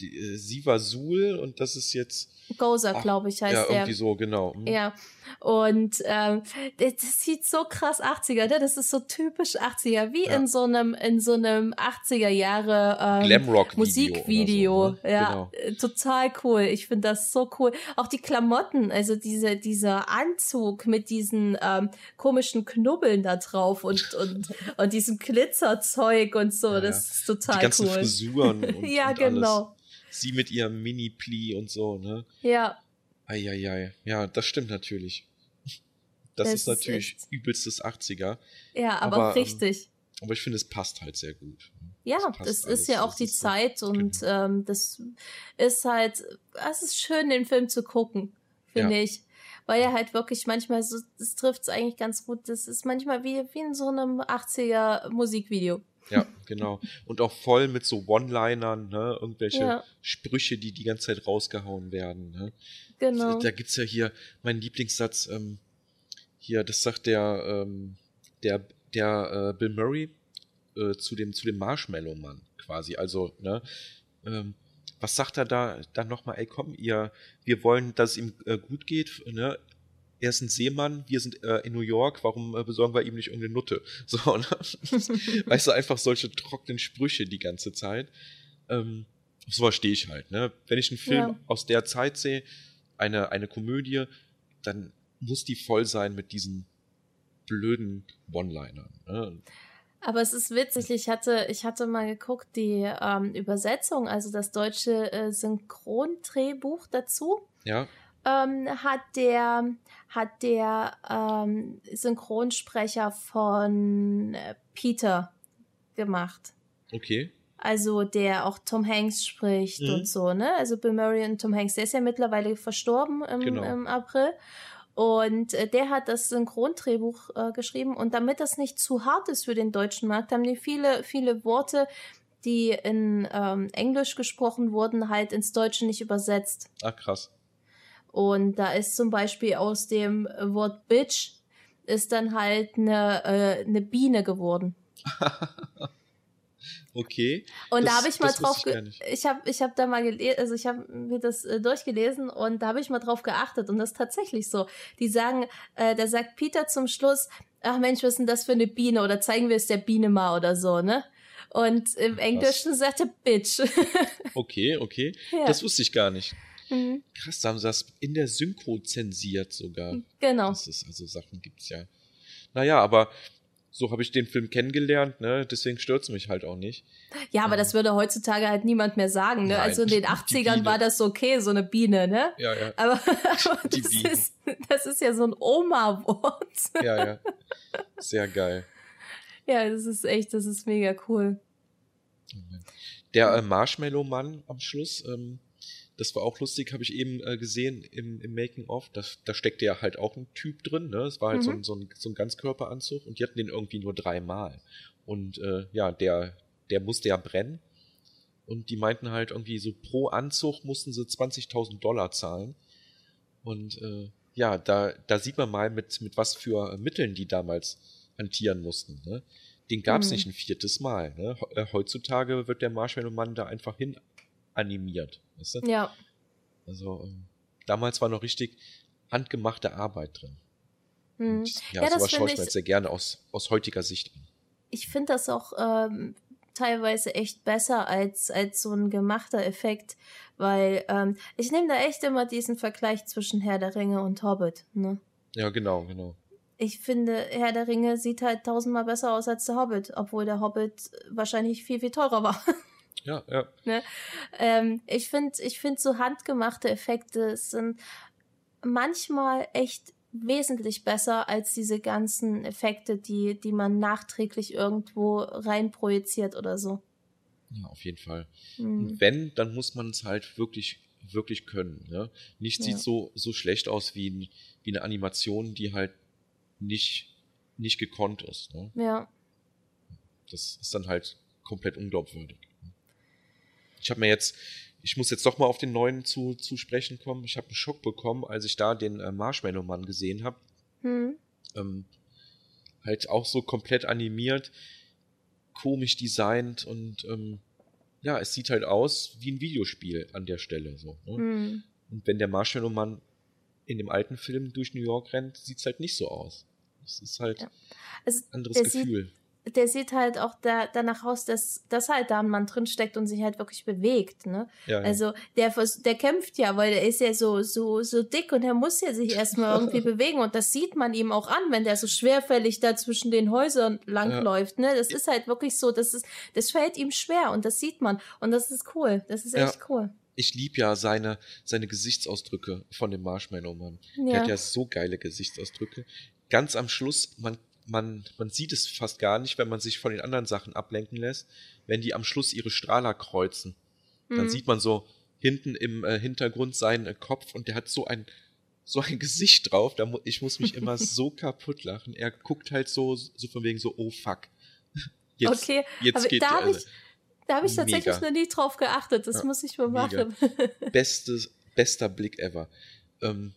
die, äh, sie war Sul und das ist jetzt, Gozer, glaube ich, heißt ja, der. irgendwie so, genau. Mhm. Ja, und ähm, das, sieht so krass 80er, ne? Das ist so typisch 80er, wie Ja. in so einem in so einem 80er Jahre ähm, Musikvideo. so, ne? Ja, Genau. äh, total cool. Ich finde das so cool. Auch die Klamotten, also diese dieser Anzug mit diesen ähm, komischen Knubbeln da drauf und und und diesem Glitzerzeug und so, Ja, das ist total Die ganzen cool. Frisuren und, ja, und genau. alles. Sie mit ihrem Mini-Pli und so, ne? Ja, Eieiei. Ja, das stimmt natürlich. Das, Das ist ist natürlich echt- übelstes 80er. ja, aber, Aber, ähm, richtig. Aber ich finde, es passt halt sehr gut. Ja, das ist ja auch die ist so- Zeit und genau. ähm, das ist halt, es ist schön, den Film zu gucken, finde Ja. ich. Weil er halt wirklich manchmal so, das trifft es eigentlich ganz gut. Das ist manchmal wie, wie in so einem 80er Musikvideo. Ja, genau. Und auch voll mit so One-Linern, ne? Irgendwelche Ja. Sprüche, die die ganze Zeit rausgehauen werden, ne? Genau. Da gibt's ja hier meinen Lieblingssatz, ähm, hier, das sagt der, ähm, der, der äh, Bill Murray äh, zu dem, zu dem Marshmallow-Mann quasi. Also, ne, ähm, was sagt er da dann nochmal, ey komm, ihr, wir wollen, dass es ihm äh, gut geht, ne? Er ist ein Seemann, wir sind äh, in New York, warum äh, besorgen wir ihm nicht irgendeine Nutte? So, ne? weißt du, einfach solche trockenen Sprüche die ganze Zeit. Ähm, auf sowas stehe ich halt, ne? Wenn ich einen Film Ja. aus der Zeit sehe, eine, eine Komödie, dann muss die voll sein mit diesen blöden One-Linern. Ne? Aber es ist witzig, ich hatte, ich hatte mal geguckt, die ähm, Übersetzung, also das deutsche äh, Synchrondrehbuch dazu. Ja, ähm, hat der hat der ähm, Synchronsprecher von äh, Peter gemacht. okay. Also der auch Tom Hanks spricht Mhm. und so, ne? Also Bill Murray und Tom Hanks, der ist ja mittlerweile verstorben im, Genau. im April. Und äh, der hat das Synchrondrehbuch äh, geschrieben. Und damit das nicht zu hart ist für den deutschen Markt, haben die viele, viele Worte, die in ähm, Englisch gesprochen wurden, halt ins Deutsche nicht übersetzt. Ach, krass. Und da ist zum Beispiel aus dem Wort Bitch ist dann halt eine, äh, eine Biene geworden. Okay. Und da Das- habe ich mal drauf, ich ich habe ich hab da mal gelesen, also ich habe mir das äh, durchgelesen und da habe ich mal drauf geachtet und das ist tatsächlich so. Die sagen, äh, da sagt Peter zum Schluss, ach Mensch, was ist denn das für eine Biene oder zeigen wir es der Biene mal oder so, ne? Und im. Englischen sagt er Bitch. Okay, okay. ja. Das wusste ich gar nicht. Mhm. Krass, da haben sie das in der Synchro zensiert sogar. Genau. Das ist, also Sachen gibt's ja. Naja, aber so habe ich den Film kennengelernt, ne? Deswegen stört es mich halt auch nicht. Ja, aber ähm, das würde heutzutage halt niemand mehr sagen, ne? Nein, also in den 80ern war das okay, so eine Biene, ne? Ja, ja. Aber, aber das, ist, das ist ja so ein Oma-Wort. Ja, ja. Sehr geil. Ja, das ist echt, das ist mega cool. Der äh, Marshmallow-Mann am Schluss, ähm, das war auch lustig, habe ich eben äh, gesehen im, im Making-of. Da, steckte ja halt auch ein Typ drin. Ne? Es war halt mhm. so, ein, so, ein, so ein Ganzkörperanzug und die hatten den irgendwie nur dreimal. Und äh, ja, der, der musste ja brennen. Und die meinten halt irgendwie so pro Anzug mussten sie 20.000 Dollar zahlen. Und äh, ja, da, da sieht man mal, mit, mit was für Mitteln die damals hantieren mussten. Ne? Den gab es mhm. nicht ein viertes Mal. Ne? Äh, heutzutage wird der Marshmallow-Mann da einfach hin animiert. Weißt du? Ja. Also ähm, damals war noch richtig handgemachte Arbeit drin. Hm. Und, ja, ja sowas schaue ich mir jetzt sehr gerne aus, aus heutiger Sicht an. Ich finde das auch ähm, teilweise echt besser als, als so ein gemachter Effekt, weil ähm, ich nehme da echt immer diesen Vergleich zwischen Herr der Ringe und Hobbit. Ne? Ja, genau, genau. Ich finde, Herr der Ringe sieht halt tausendmal besser aus als der Hobbit, obwohl der Hobbit wahrscheinlich viel, viel teurer war. Ja, ja. Ne? Ähm, ich finde, ich finde so handgemachte Effekte sind manchmal echt wesentlich besser als diese ganzen Effekte, die, die man nachträglich irgendwo reinprojiziert oder so. Ja, auf jeden Fall. Mhm. wenn, dann muss man es halt wirklich, wirklich können. Ne? Nicht ja. sieht so, so schlecht aus wie, wie eine Animation, die halt nicht, nicht gekonnt ist. Ne? Ja. Das ist dann halt komplett unglaubwürdig. Ich habe mir jetzt, ich muss jetzt doch mal auf den neuen zu, zu sprechen kommen. Ich habe einen Schock bekommen, als ich da den äh, Marshmallow-Mann gesehen habe. Hm. Ähm, halt auch so komplett animiert, komisch designt und ähm, ja, es sieht halt aus wie ein Videospiel an der Stelle. So, ne? hm. Und wenn der Marshmallow-Mann in dem alten Film durch New York rennt, sieht es halt nicht so aus. Es ist halt ja. also, ein anderes Gefühl. Sieht, der sieht halt auch da, danach aus, dass, dass halt da ein Mann drin steckt und sich halt wirklich bewegt, ne? Ja, ja. Also der, der kämpft ja, weil der ist ja so, so, so dick und er muss ja sich erstmal irgendwie bewegen und das sieht man ihm auch an, wenn der so schwerfällig da zwischen den Häusern langläuft, ja. ne? Das ist halt wirklich so, das ist, das fällt ihm schwer und das sieht man und das ist cool, das ist echt cool. Ich lieb ja seine, seine Gesichtsausdrücke von dem Marshmallow-Mann. Der hat ja so geile Gesichtsausdrücke. Ganz am Schluss, man man, man sieht es fast gar nicht, wenn man sich von den anderen Sachen ablenken lässt, wenn die am Schluss ihre Strahler kreuzen. Mhm. Dann sieht man so hinten im äh, Hintergrund seinen äh, Kopf und der hat so ein so ein Gesicht drauf, da mu ich muss mich immer so kaputt lachen. Er guckt halt so so von wegen so oh fuck. Jetzt, okay, jetzt aber geht da habe ich da habe ich tatsächlich mega. noch nie drauf geachtet. Das ja, muss ich mal machen. Bestes bester Blick ever. Ähm,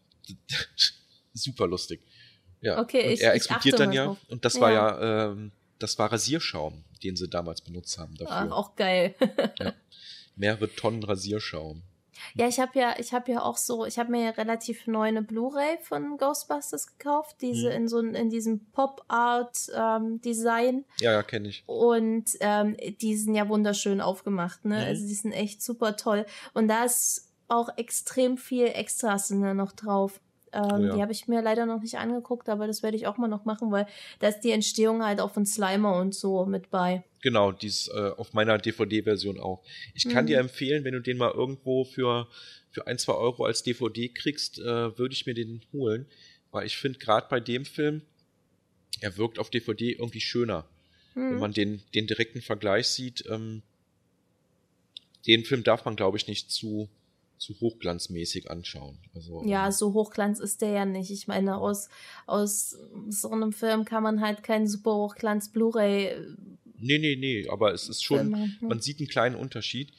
super lustig. Ja. Okay, ich, er explodiert dann ja. Drauf. Und das ja. war ja, ähm, das war Rasierschaum, den sie damals benutzt haben dafür. Ach, auch geil. ja. Mehrere Tonnen Rasierschaum. Ja, ich habe ja, ich habe ja auch so, ich habe mir ja relativ neu eine Blu-ray von Ghostbusters gekauft, diese hm. in so in diesem Pop-Art-Design. Ähm, ja, ja, kenne ich. Und ähm, die sind ja wunderschön aufgemacht, ne? Mhm. Also die sind echt super toll. Und da ist auch extrem viel Extras sind da noch drauf. Ähm, oh ja. Die habe ich mir leider noch nicht angeguckt, aber das werde ich auch mal noch machen, weil da ist die Entstehung halt auch von Slimer und so mit bei. Genau, die ist äh, auf meiner DVD-Version auch. Ich kann mhm. dir empfehlen, wenn du den mal irgendwo für, für ein, zwei Euro als DVD kriegst, äh, würde ich mir den holen. Weil ich finde, gerade bei dem Film, er wirkt auf DVD irgendwie schöner. Mhm. Wenn man den, den direkten Vergleich sieht, ähm, den Film darf man, glaube ich, nicht zu, zu hochglanzmäßig anschauen. Also, ja, ähm, so hochglanz ist der ja nicht. Ich meine, aus, aus so einem Film kann man halt keinen super hochglanz Blu-ray. Äh, nee, nee, nee, aber es ist schon, man sieht einen kleinen Unterschied.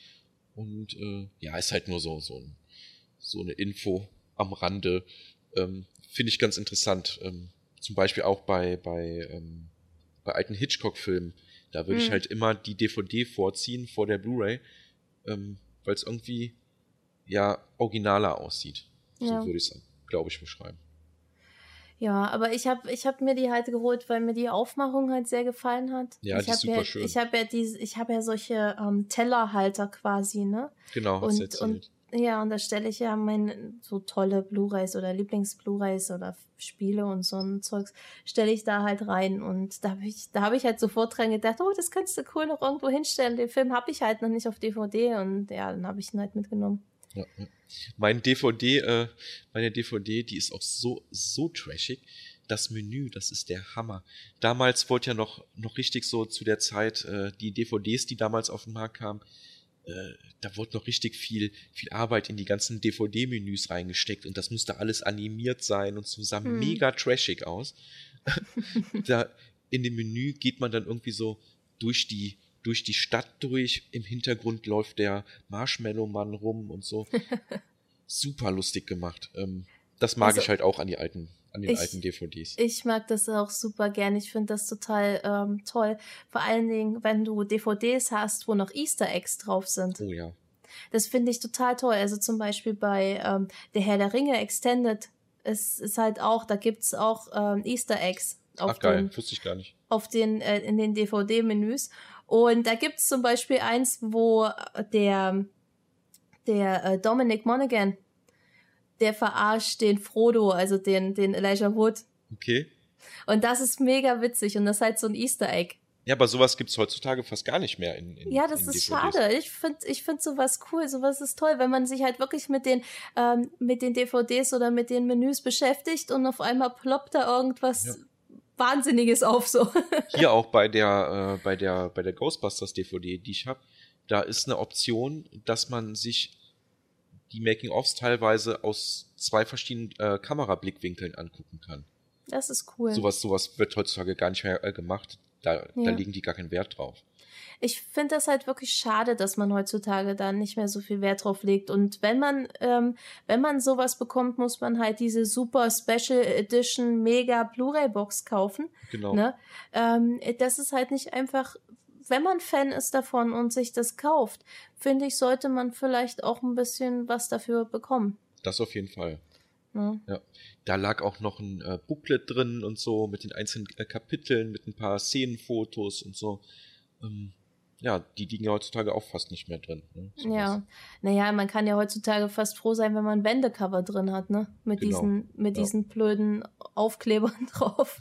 Und äh, ja, ist halt nur so, so, ein, so eine Info am Rande. Ähm, Finde ich ganz interessant. Ähm, zum Beispiel auch bei, bei, ähm, bei alten Hitchcock-Filmen. Da würde hm. ich halt immer die DVD vorziehen vor der Blu-ray, ähm, weil es irgendwie ja originaler aussieht. So ja. würde ich es, glaube ich, beschreiben. Ja, aber ich habe ich hab mir die halt geholt, weil mir die Aufmachung halt sehr gefallen hat. Ja, ich die ist super ja, schön. Ich habe ja diese, ich habe ja solche ähm, Tellerhalter quasi, ne? Genau, hast und, und Ja, und da stelle ich ja meine so tolle Blu-rays oder Lieblings-Blu-rays oder Spiele und so ein Zeugs, stelle ich da halt rein. Und da habe ich, da habe ich halt sofort dran gedacht, oh, das kannst du cool noch irgendwo hinstellen. Den Film habe ich halt noch nicht auf DVD und ja, dann habe ich ihn halt mitgenommen. Ja, ja. Mein DVD, äh, meine DVD, die ist auch so, so trashig. Das Menü, das ist der Hammer. Damals wurde ja noch, noch richtig so zu der Zeit, äh, die DVDs, die damals auf den Markt kamen, äh, da wurde noch richtig viel, viel Arbeit in die ganzen DVD-Menüs reingesteckt und das musste alles animiert sein und so sah hm. mega trashig aus. da in dem Menü geht man dann irgendwie so durch die, durch die Stadt durch. Im Hintergrund läuft der Marshmallow-Mann rum und so. Super lustig gemacht. Ähm, das mag also, ich halt auch an die alten an den ich, alten DVDs. Ich mag das auch super gern. Ich finde das total ähm, toll. Vor allen Dingen, wenn du DVDs hast, wo noch Easter Eggs drauf sind. Oh ja. Das finde ich total toll. Also zum Beispiel bei ähm, Der Herr der Ringe Extended es ist halt auch, da gibt es auch ähm, Easter Eggs. Auf Ach geil, den, wusste ich gar nicht. Auf den, äh, in den DVD-Menüs. Und da gibt es zum Beispiel eins, wo der, der äh, Dominic Monaghan der verarscht den Frodo, also den, den Elijah Wood. Okay. Und das ist mega witzig und das ist halt so ein Easter Egg. Ja, aber sowas gibt's heutzutage fast gar nicht mehr in, in Ja, das in ist DVDs. schade. Ich finde ich find sowas cool. Sowas ist toll, wenn man sich halt wirklich mit den, ähm, mit den DVDs oder mit den Menüs beschäftigt und auf einmal ploppt da irgendwas ja. Wahnsinniges auf so. Hier auch bei der, äh, bei der, bei der Ghostbusters DVD, die ich habe, da ist eine Option, dass man sich die Making-ofs teilweise aus zwei verschiedenen äh, Kamerablickwinkeln angucken kann. Das ist cool. Sowas, sowas wird heutzutage gar nicht mehr äh, gemacht. Da, ja. da legen die gar keinen Wert drauf. Ich finde das halt wirklich schade, dass man heutzutage da nicht mehr so viel Wert drauf legt. Und wenn man, ähm, wenn man sowas bekommt, muss man halt diese super Special Edition Mega Blu-ray Box kaufen. Genau. Ne? Ähm, das ist halt nicht einfach wenn man Fan ist davon und sich das kauft, finde ich, sollte man vielleicht auch ein bisschen was dafür bekommen. Das auf jeden Fall. Ja. ja. Da lag auch noch ein äh, Booklet drin und so mit den einzelnen äh, Kapiteln, mit ein paar Szenenfotos und so. Ähm, ja, die liegen ja heutzutage auch fast nicht mehr drin. Ne? So ja, naja, man kann ja heutzutage fast froh sein, wenn man Wendecover drin hat, ne? Mit genau. diesen, mit ja. diesen blöden Aufklebern drauf.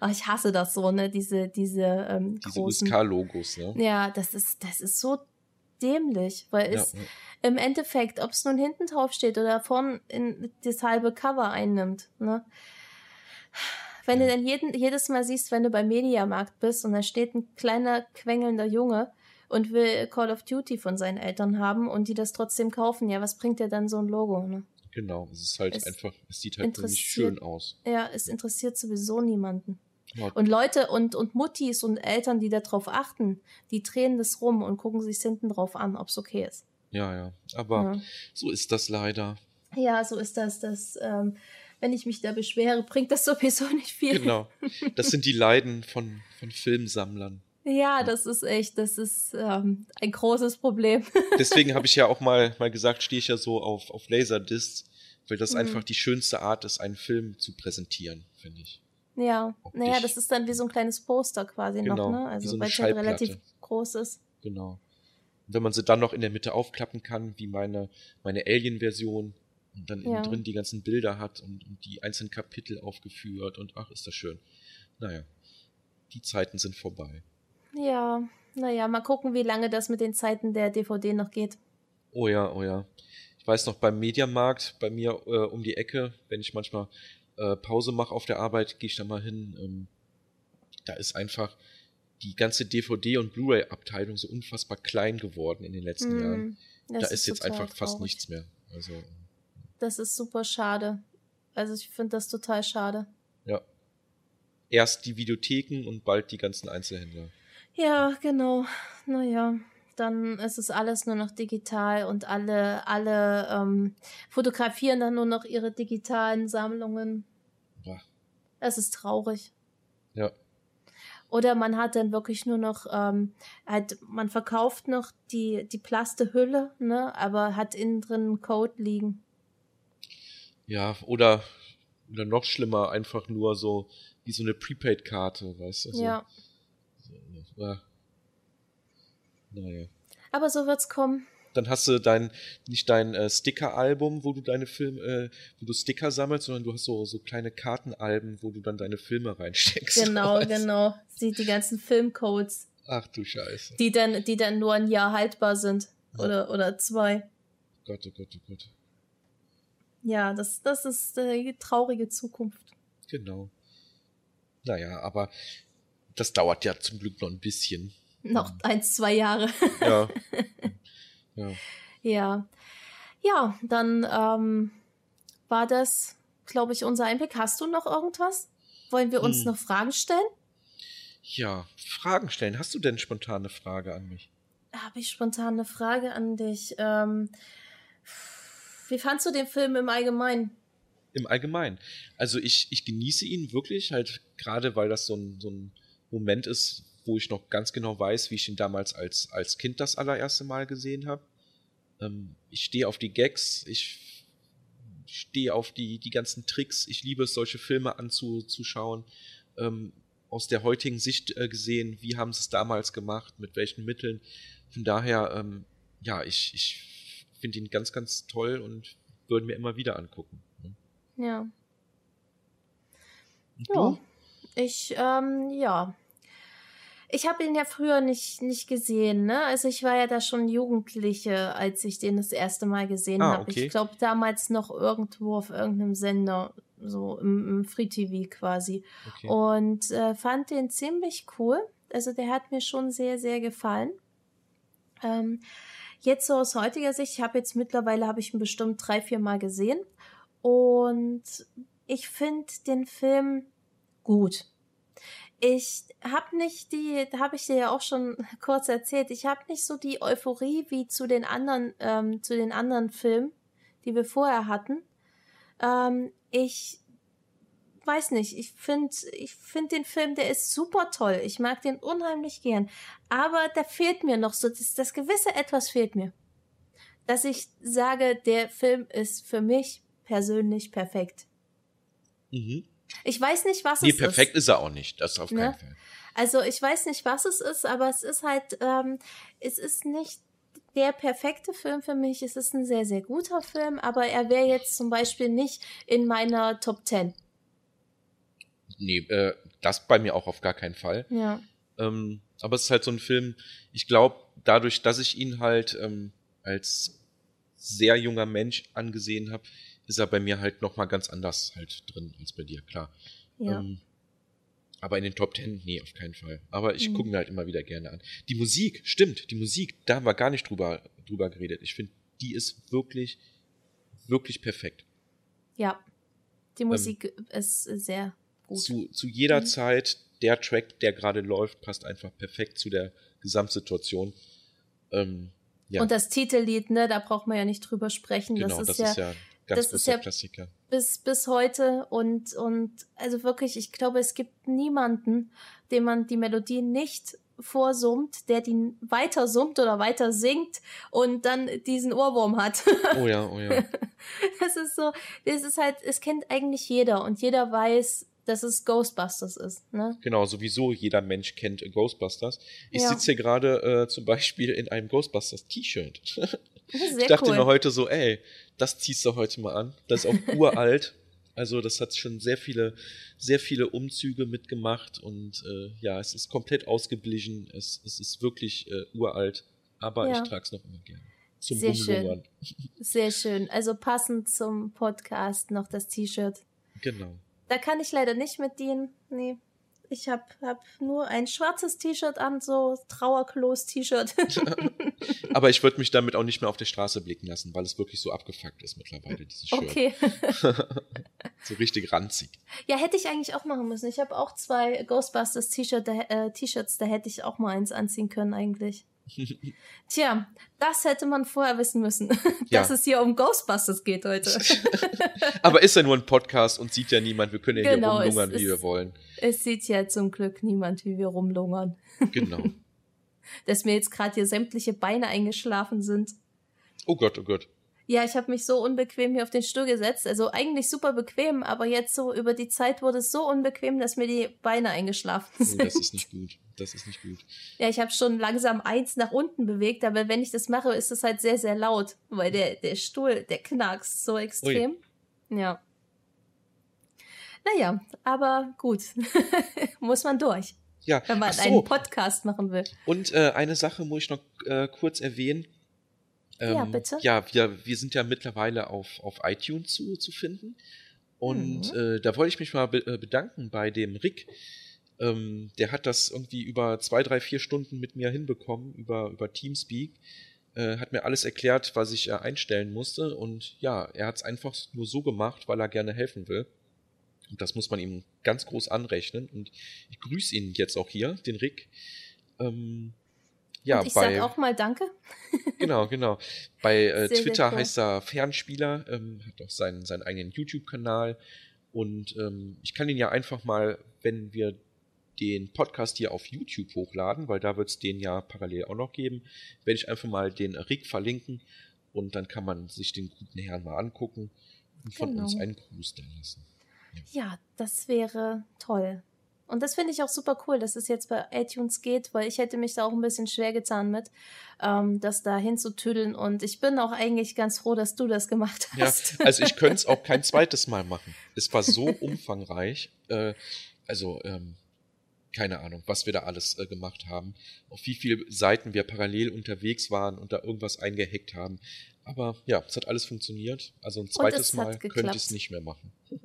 Oh, ich hasse das so, ne? Diese, diese, ähm, diese USK-Logos, ne? Ja, das ist, das ist so dämlich, weil ja, es ja. im Endeffekt, ob es nun hinten drauf steht oder vorn in das halbe Cover einnimmt, ne? Wenn du dann jeden, jedes Mal siehst, wenn du beim Mediamarkt bist und da steht ein kleiner quengelnder Junge und will Call of Duty von seinen Eltern haben und die das trotzdem kaufen, ja, was bringt dir dann so ein Logo, ne? Genau, es ist halt es einfach, es sieht halt nicht schön aus. Ja, es interessiert sowieso niemanden. Ja. Und Leute und, und Muttis und Eltern, die darauf achten, die drehen das rum und gucken sich hinten drauf an, ob es okay ist. Ja, ja. Aber ja. so ist das leider. Ja, so ist das. das ähm, wenn ich mich da beschwere, bringt das sowieso nicht viel. Genau. Das sind die Leiden von, von Filmsammlern. Ja, das ist echt, das ist ähm, ein großes Problem. Deswegen habe ich ja auch mal, mal gesagt, stehe ich ja so auf, auf Laserdiscs, weil das mhm. einfach die schönste Art ist, einen Film zu präsentieren, finde ich. Ja, Optisch. naja, das ist dann wie so ein kleines Poster quasi genau, noch, ne? Also so weil es halt relativ groß ist. Genau. Und wenn man sie dann noch in der Mitte aufklappen kann, wie meine, meine Alien-Version, und dann ja. innen drin die ganzen Bilder hat und, und die einzelnen Kapitel aufgeführt und ach, ist das schön. Naja, die Zeiten sind vorbei. Ja, naja, mal gucken, wie lange das mit den Zeiten der DVD noch geht. Oh ja, oh ja. Ich weiß noch, beim Mediamarkt, bei mir äh, um die Ecke, wenn ich manchmal äh, Pause mache auf der Arbeit, gehe ich da mal hin. Ähm, da ist einfach die ganze DVD- und Blu-ray-Abteilung so unfassbar klein geworden in den letzten mm, Jahren. Da ist, ist jetzt einfach traurig. fast nichts mehr. Also, das ist super schade. Also ich finde das total schade. Ja. Erst die Videotheken und bald die ganzen Einzelhändler. Ja, genau. Naja, dann ist es alles nur noch digital und alle, alle ähm, fotografieren dann nur noch ihre digitalen Sammlungen. Ja. Es ist traurig. Ja. Oder man hat dann wirklich nur noch, ähm, halt, man verkauft noch die, die Plastehülle, ne, aber hat innen drin einen Code liegen. Ja, oder, oder noch schlimmer, einfach nur so wie so eine Prepaid-Karte, weißt du? So. Ja. Ja. Naja. Aber so wird's kommen. Dann hast du dein, nicht dein äh, Sticker-Album, wo du deine Filme, äh, wo du Sticker sammelst, sondern du hast so, so kleine Kartenalben, wo du dann deine Filme reinsteckst. Genau, genau. Sieht die ganzen Filmcodes. Ach du Scheiße. Die dann, die dann nur ein Jahr haltbar sind. Ja. Oder, oder zwei. Gott, oh Gott, oh Gott. Ja, das, das ist äh, die traurige Zukunft. Genau. Naja, aber das dauert ja zum Glück noch ein bisschen. Noch eins, zwei Jahre. Ja. Ja. Ja, ja dann ähm, war das, glaube ich, unser Einblick. Hast du noch irgendwas? Wollen wir uns hm. noch Fragen stellen? Ja, Fragen stellen. Hast du denn spontane Frage an mich? Habe ich spontane Frage an dich. Ähm, wie fandst du den Film im Allgemeinen? Im Allgemeinen. Also ich, ich genieße ihn wirklich, halt gerade weil das so ein, so ein Moment ist, wo ich noch ganz genau weiß, wie ich ihn damals als, als Kind das allererste Mal gesehen habe. Ähm, ich stehe auf die Gags, ich stehe auf die, die ganzen Tricks, ich liebe es, solche Filme anzuschauen. Ähm, aus der heutigen Sicht äh, gesehen, wie haben sie es damals gemacht, mit welchen Mitteln. Von daher, ähm, ja, ich, ich finde ihn ganz, ganz toll und würde mir immer wieder angucken. Ja. Ja. Ich, ähm, ja, ich habe ihn ja früher nicht, nicht gesehen, ne? Also ich war ja da schon Jugendliche, als ich den das erste Mal gesehen ah, habe. Okay. Ich glaube damals noch irgendwo auf irgendeinem Sender, so im, im Free TV quasi. Okay. Und äh, fand den ziemlich cool. Also der hat mir schon sehr, sehr gefallen. Ähm, jetzt so aus heutiger Sicht, ich habe jetzt mittlerweile, habe ich ihn bestimmt drei, vier Mal gesehen. Und ich finde den Film gut ich habe nicht die, habe ich dir ja auch schon kurz erzählt, ich habe nicht so die Euphorie wie zu den anderen, ähm, zu den anderen Filmen, die wir vorher hatten. Ähm, ich weiß nicht, ich finde, ich finde den Film, der ist super toll. Ich mag den unheimlich gern. Aber da fehlt mir noch so, das, das gewisse Etwas fehlt mir. Dass ich sage, der Film ist für mich persönlich perfekt. Mhm. Ich weiß nicht, was nee, es ist. Nee, perfekt ist er auch nicht. Das auf ne? keinen Fall. Also ich weiß nicht, was es ist, aber es ist halt, ähm, es ist nicht der perfekte Film für mich. Es ist ein sehr, sehr guter Film, aber er wäre jetzt zum Beispiel nicht in meiner Top 10. Nee, äh, das bei mir auch auf gar keinen Fall. Ja. Ähm, aber es ist halt so ein Film, ich glaube, dadurch, dass ich ihn halt ähm, als sehr junger Mensch angesehen habe, ist er bei mir halt nochmal ganz anders halt drin als bei dir, klar. Ja. Ähm, aber in den Top Ten, nee, auf keinen Fall. Aber ich mhm. gucke mir halt immer wieder gerne an. Die Musik, stimmt, die Musik, da haben wir gar nicht drüber, drüber geredet. Ich finde, die ist wirklich, wirklich perfekt. Ja, die ähm, Musik ähm, ist sehr gut. Zu, zu jeder mhm. Zeit, der Track, der gerade läuft, passt einfach perfekt zu der Gesamtsituation. Ähm, ja. Und das Titellied, ne, da braucht man ja nicht drüber sprechen. Genau, das ist, das ja, ist ja Ganz das ist ja Klassiker. Bis, bis heute und, und also wirklich, ich glaube, es gibt niemanden, dem man die Melodie nicht vorsummt, der die weiter summt oder weiter singt und dann diesen Ohrwurm hat. Oh ja, oh ja. Das ist so, das ist halt, es kennt eigentlich jeder und jeder weiß, dass es Ghostbusters ist. Ne? Genau, sowieso jeder Mensch kennt Ghostbusters. Ich ja. sitze hier gerade äh, zum Beispiel in einem Ghostbusters T-Shirt. ich dachte cool. mir heute so, ey, das ziehst du heute mal an. Das ist auch uralt. Also das hat schon sehr viele, sehr viele Umzüge mitgemacht und äh, ja, es ist komplett ausgeblichen. Es, es ist wirklich äh, uralt, aber ja. ich trage es noch immer gerne. Zum sehr schön. Sehr schön. Also passend zum Podcast noch das T-Shirt. Genau. Da kann ich leider nicht mit dienen. Nee. Ich habe hab nur ein schwarzes T-Shirt an, so Trauerklos-T-Shirt. Aber ich würde mich damit auch nicht mehr auf der Straße blicken lassen, weil es wirklich so abgefuckt ist mittlerweile, dieses Shirt. Okay. so richtig ranzig. Ja, hätte ich eigentlich auch machen müssen. Ich habe auch zwei Ghostbusters T-Shirts, äh, T-Shirts, da hätte ich auch mal eins anziehen können eigentlich. Tja, das hätte man vorher wissen müssen, dass ja. es hier um Ghostbusters geht heute. Aber ist ja nur ein Podcast und sieht ja niemand. Wir können ja genau, hier rumlungern, es, wie wir wollen. Es sieht ja zum Glück niemand, wie wir rumlungern. Genau. dass mir jetzt gerade hier sämtliche Beine eingeschlafen sind. Oh Gott, oh Gott. Ja, ich habe mich so unbequem hier auf den Stuhl gesetzt. Also eigentlich super bequem, aber jetzt so über die Zeit wurde es so unbequem, dass mir die Beine eingeschlafen sind. Oh, das ist nicht gut. Das ist nicht gut. Ja, ich habe schon langsam eins nach unten bewegt, aber wenn ich das mache, ist es halt sehr, sehr laut, weil der, der Stuhl, der knackst so extrem. Ui. Ja. Naja, aber gut. Muss man durch. Ja, wenn man so. einen Podcast machen will. Und äh, eine Sache muss ich noch äh, kurz erwähnen. Ähm, ja, bitte. Ja, wir, wir sind ja mittlerweile auf, auf iTunes zu, zu finden. Und mhm. äh, da wollte ich mich mal be äh, bedanken bei dem Rick. Ähm, der hat das irgendwie über zwei, drei, vier Stunden mit mir hinbekommen, über, über Teamspeak. Äh, hat mir alles erklärt, was ich äh, einstellen musste. Und ja, er hat es einfach nur so gemacht, weil er gerne helfen will. Und das muss man ihm ganz groß anrechnen. Und ich grüße ihn jetzt auch hier, den Rick. Ähm, ja, und ich bei, sag auch mal Danke. genau, genau. Bei äh, Twitter cool. heißt er Fernspieler, ähm, hat auch seinen, seinen eigenen YouTube-Kanal. Und ähm, ich kann ihn ja einfach mal, wenn wir den Podcast hier auf YouTube hochladen, weil da wird es den ja parallel auch noch geben, werde ich einfach mal den Rick verlinken und dann kann man sich den guten Herrn mal angucken und von genau. uns einen Gruß da lassen. Ja, das wäre toll. Und das finde ich auch super cool, dass es jetzt bei iTunes geht, weil ich hätte mich da auch ein bisschen schwer getan mit, ähm, das da hinzutüdeln. Und ich bin auch eigentlich ganz froh, dass du das gemacht hast. Ja, also ich könnte es auch kein zweites Mal machen. Es war so umfangreich. Äh, also, ähm, keine Ahnung, was wir da alles äh, gemacht haben, auf wie viele Seiten wir parallel unterwegs waren und da irgendwas eingehackt haben. Aber ja, es hat alles funktioniert. Also ein zweites Mal könnte ich es nicht mehr machen.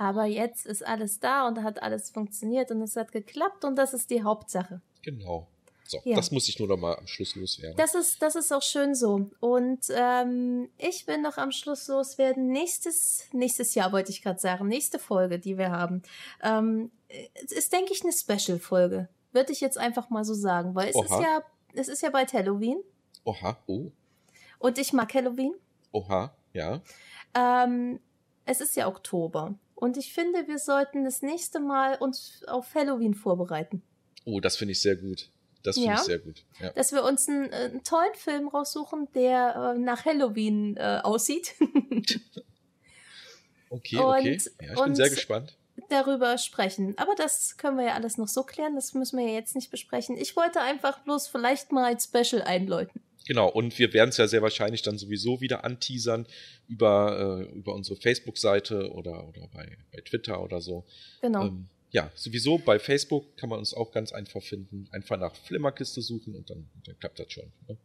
Aber jetzt ist alles da und hat alles funktioniert und es hat geklappt und das ist die Hauptsache. Genau. So, ja. das muss ich nur noch mal am Schluss loswerden. Das ist, das ist auch schön so. Und ähm, ich will noch am Schluss loswerden. Nächstes, nächstes Jahr wollte ich gerade sagen, nächste Folge, die wir haben, ähm, ist, denke ich, eine Special-Folge. Würde ich jetzt einfach mal so sagen, weil es Oha. ist ja, es ist ja bald Halloween. Oha, oh. Und ich mag Halloween. Oha, ja. Ähm, es ist ja Oktober. Und ich finde, wir sollten das nächste Mal uns auf Halloween vorbereiten. Oh, das finde ich sehr gut. Das finde ja, ich sehr gut. Ja. Dass wir uns einen, einen, tollen Film raussuchen, der äh, nach Halloween äh, aussieht. okay, und, okay. Ja, ich bin sehr gespannt. Darüber sprechen. Aber das können wir ja alles noch so klären. Das müssen wir ja jetzt nicht besprechen. Ich wollte einfach bloß vielleicht mal ein Special einläuten. Genau, und wir werden es ja sehr wahrscheinlich dann sowieso wieder anteasern über, äh, über unsere Facebook-Seite oder, oder bei, bei Twitter oder so. Genau. Ähm, ja, sowieso bei Facebook kann man uns auch ganz einfach finden. Einfach nach Flimmerkiste suchen und dann, dann klappt das schon. Ne?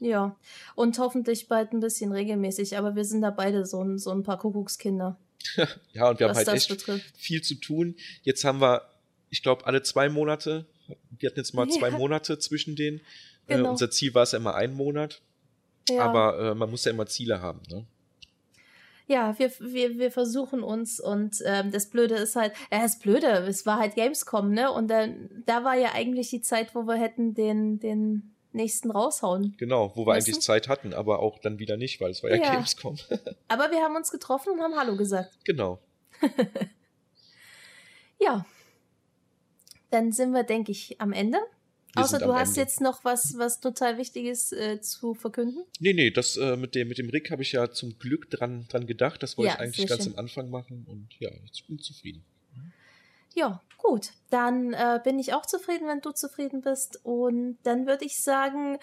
Ja, und hoffentlich bald ein bisschen regelmäßig, aber wir sind da beide so ein, so ein paar Kuckuckskinder. ja, und wir haben halt echt betrifft. viel zu tun. Jetzt haben wir, ich glaube, alle zwei Monate, wir hatten jetzt mal ja. zwei Monate zwischen denen genau. Äh, unser Ziel war es ja immer ein Monat. Ja. Aber äh, man muss ja immer Ziele haben, ne? Ja, wir, wir, wir versuchen uns und ähm, das Blöde ist halt, ja, das Blöde, es war halt Gamescom, ne? Und dann, da war ja eigentlich die Zeit, wo wir hätten den, den nächsten raushauen. Genau, wo wir weißt eigentlich? Zeit hatten, aber auch dann wieder nicht, weil es war ja, ja. Gamescom. aber wir haben uns getroffen und haben Hallo gesagt. Genau. ja. Dann sind wir, denke ich, am Ende. Wir Außer du hast Ende. jetzt noch was, was total Wichtiges äh, zu verkünden? Nee, nee, das äh, mit dem, mit dem Rick habe ich ja zum Glück dran, dran gedacht. Das wollte ja, ich eigentlich ganz schön. am Anfang machen und ja, ich bin zufrieden. Ja, gut. Dann äh, bin ich auch zufrieden, wenn du zufrieden bist. Und dann würde ich sagen,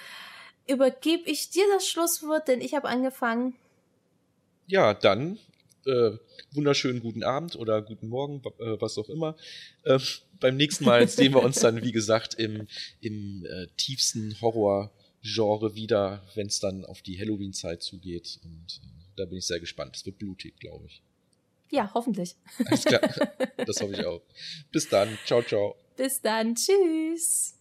übergebe ich dir das Schlusswort, denn ich habe angefangen. Ja, dann äh, wunderschönen guten Abend oder guten Morgen, äh, was auch immer. Äh, beim nächsten Mal sehen wir uns dann, wie gesagt, im, im äh, tiefsten Horror-Genre wieder, wenn es dann auf die Halloween-Zeit zugeht. Und äh, da bin ich sehr gespannt. Es wird blutig, glaube ich. Ja, hoffentlich. Alles klar. Das hoffe ich auch. Bis dann. Ciao, ciao. Bis dann. Tschüss.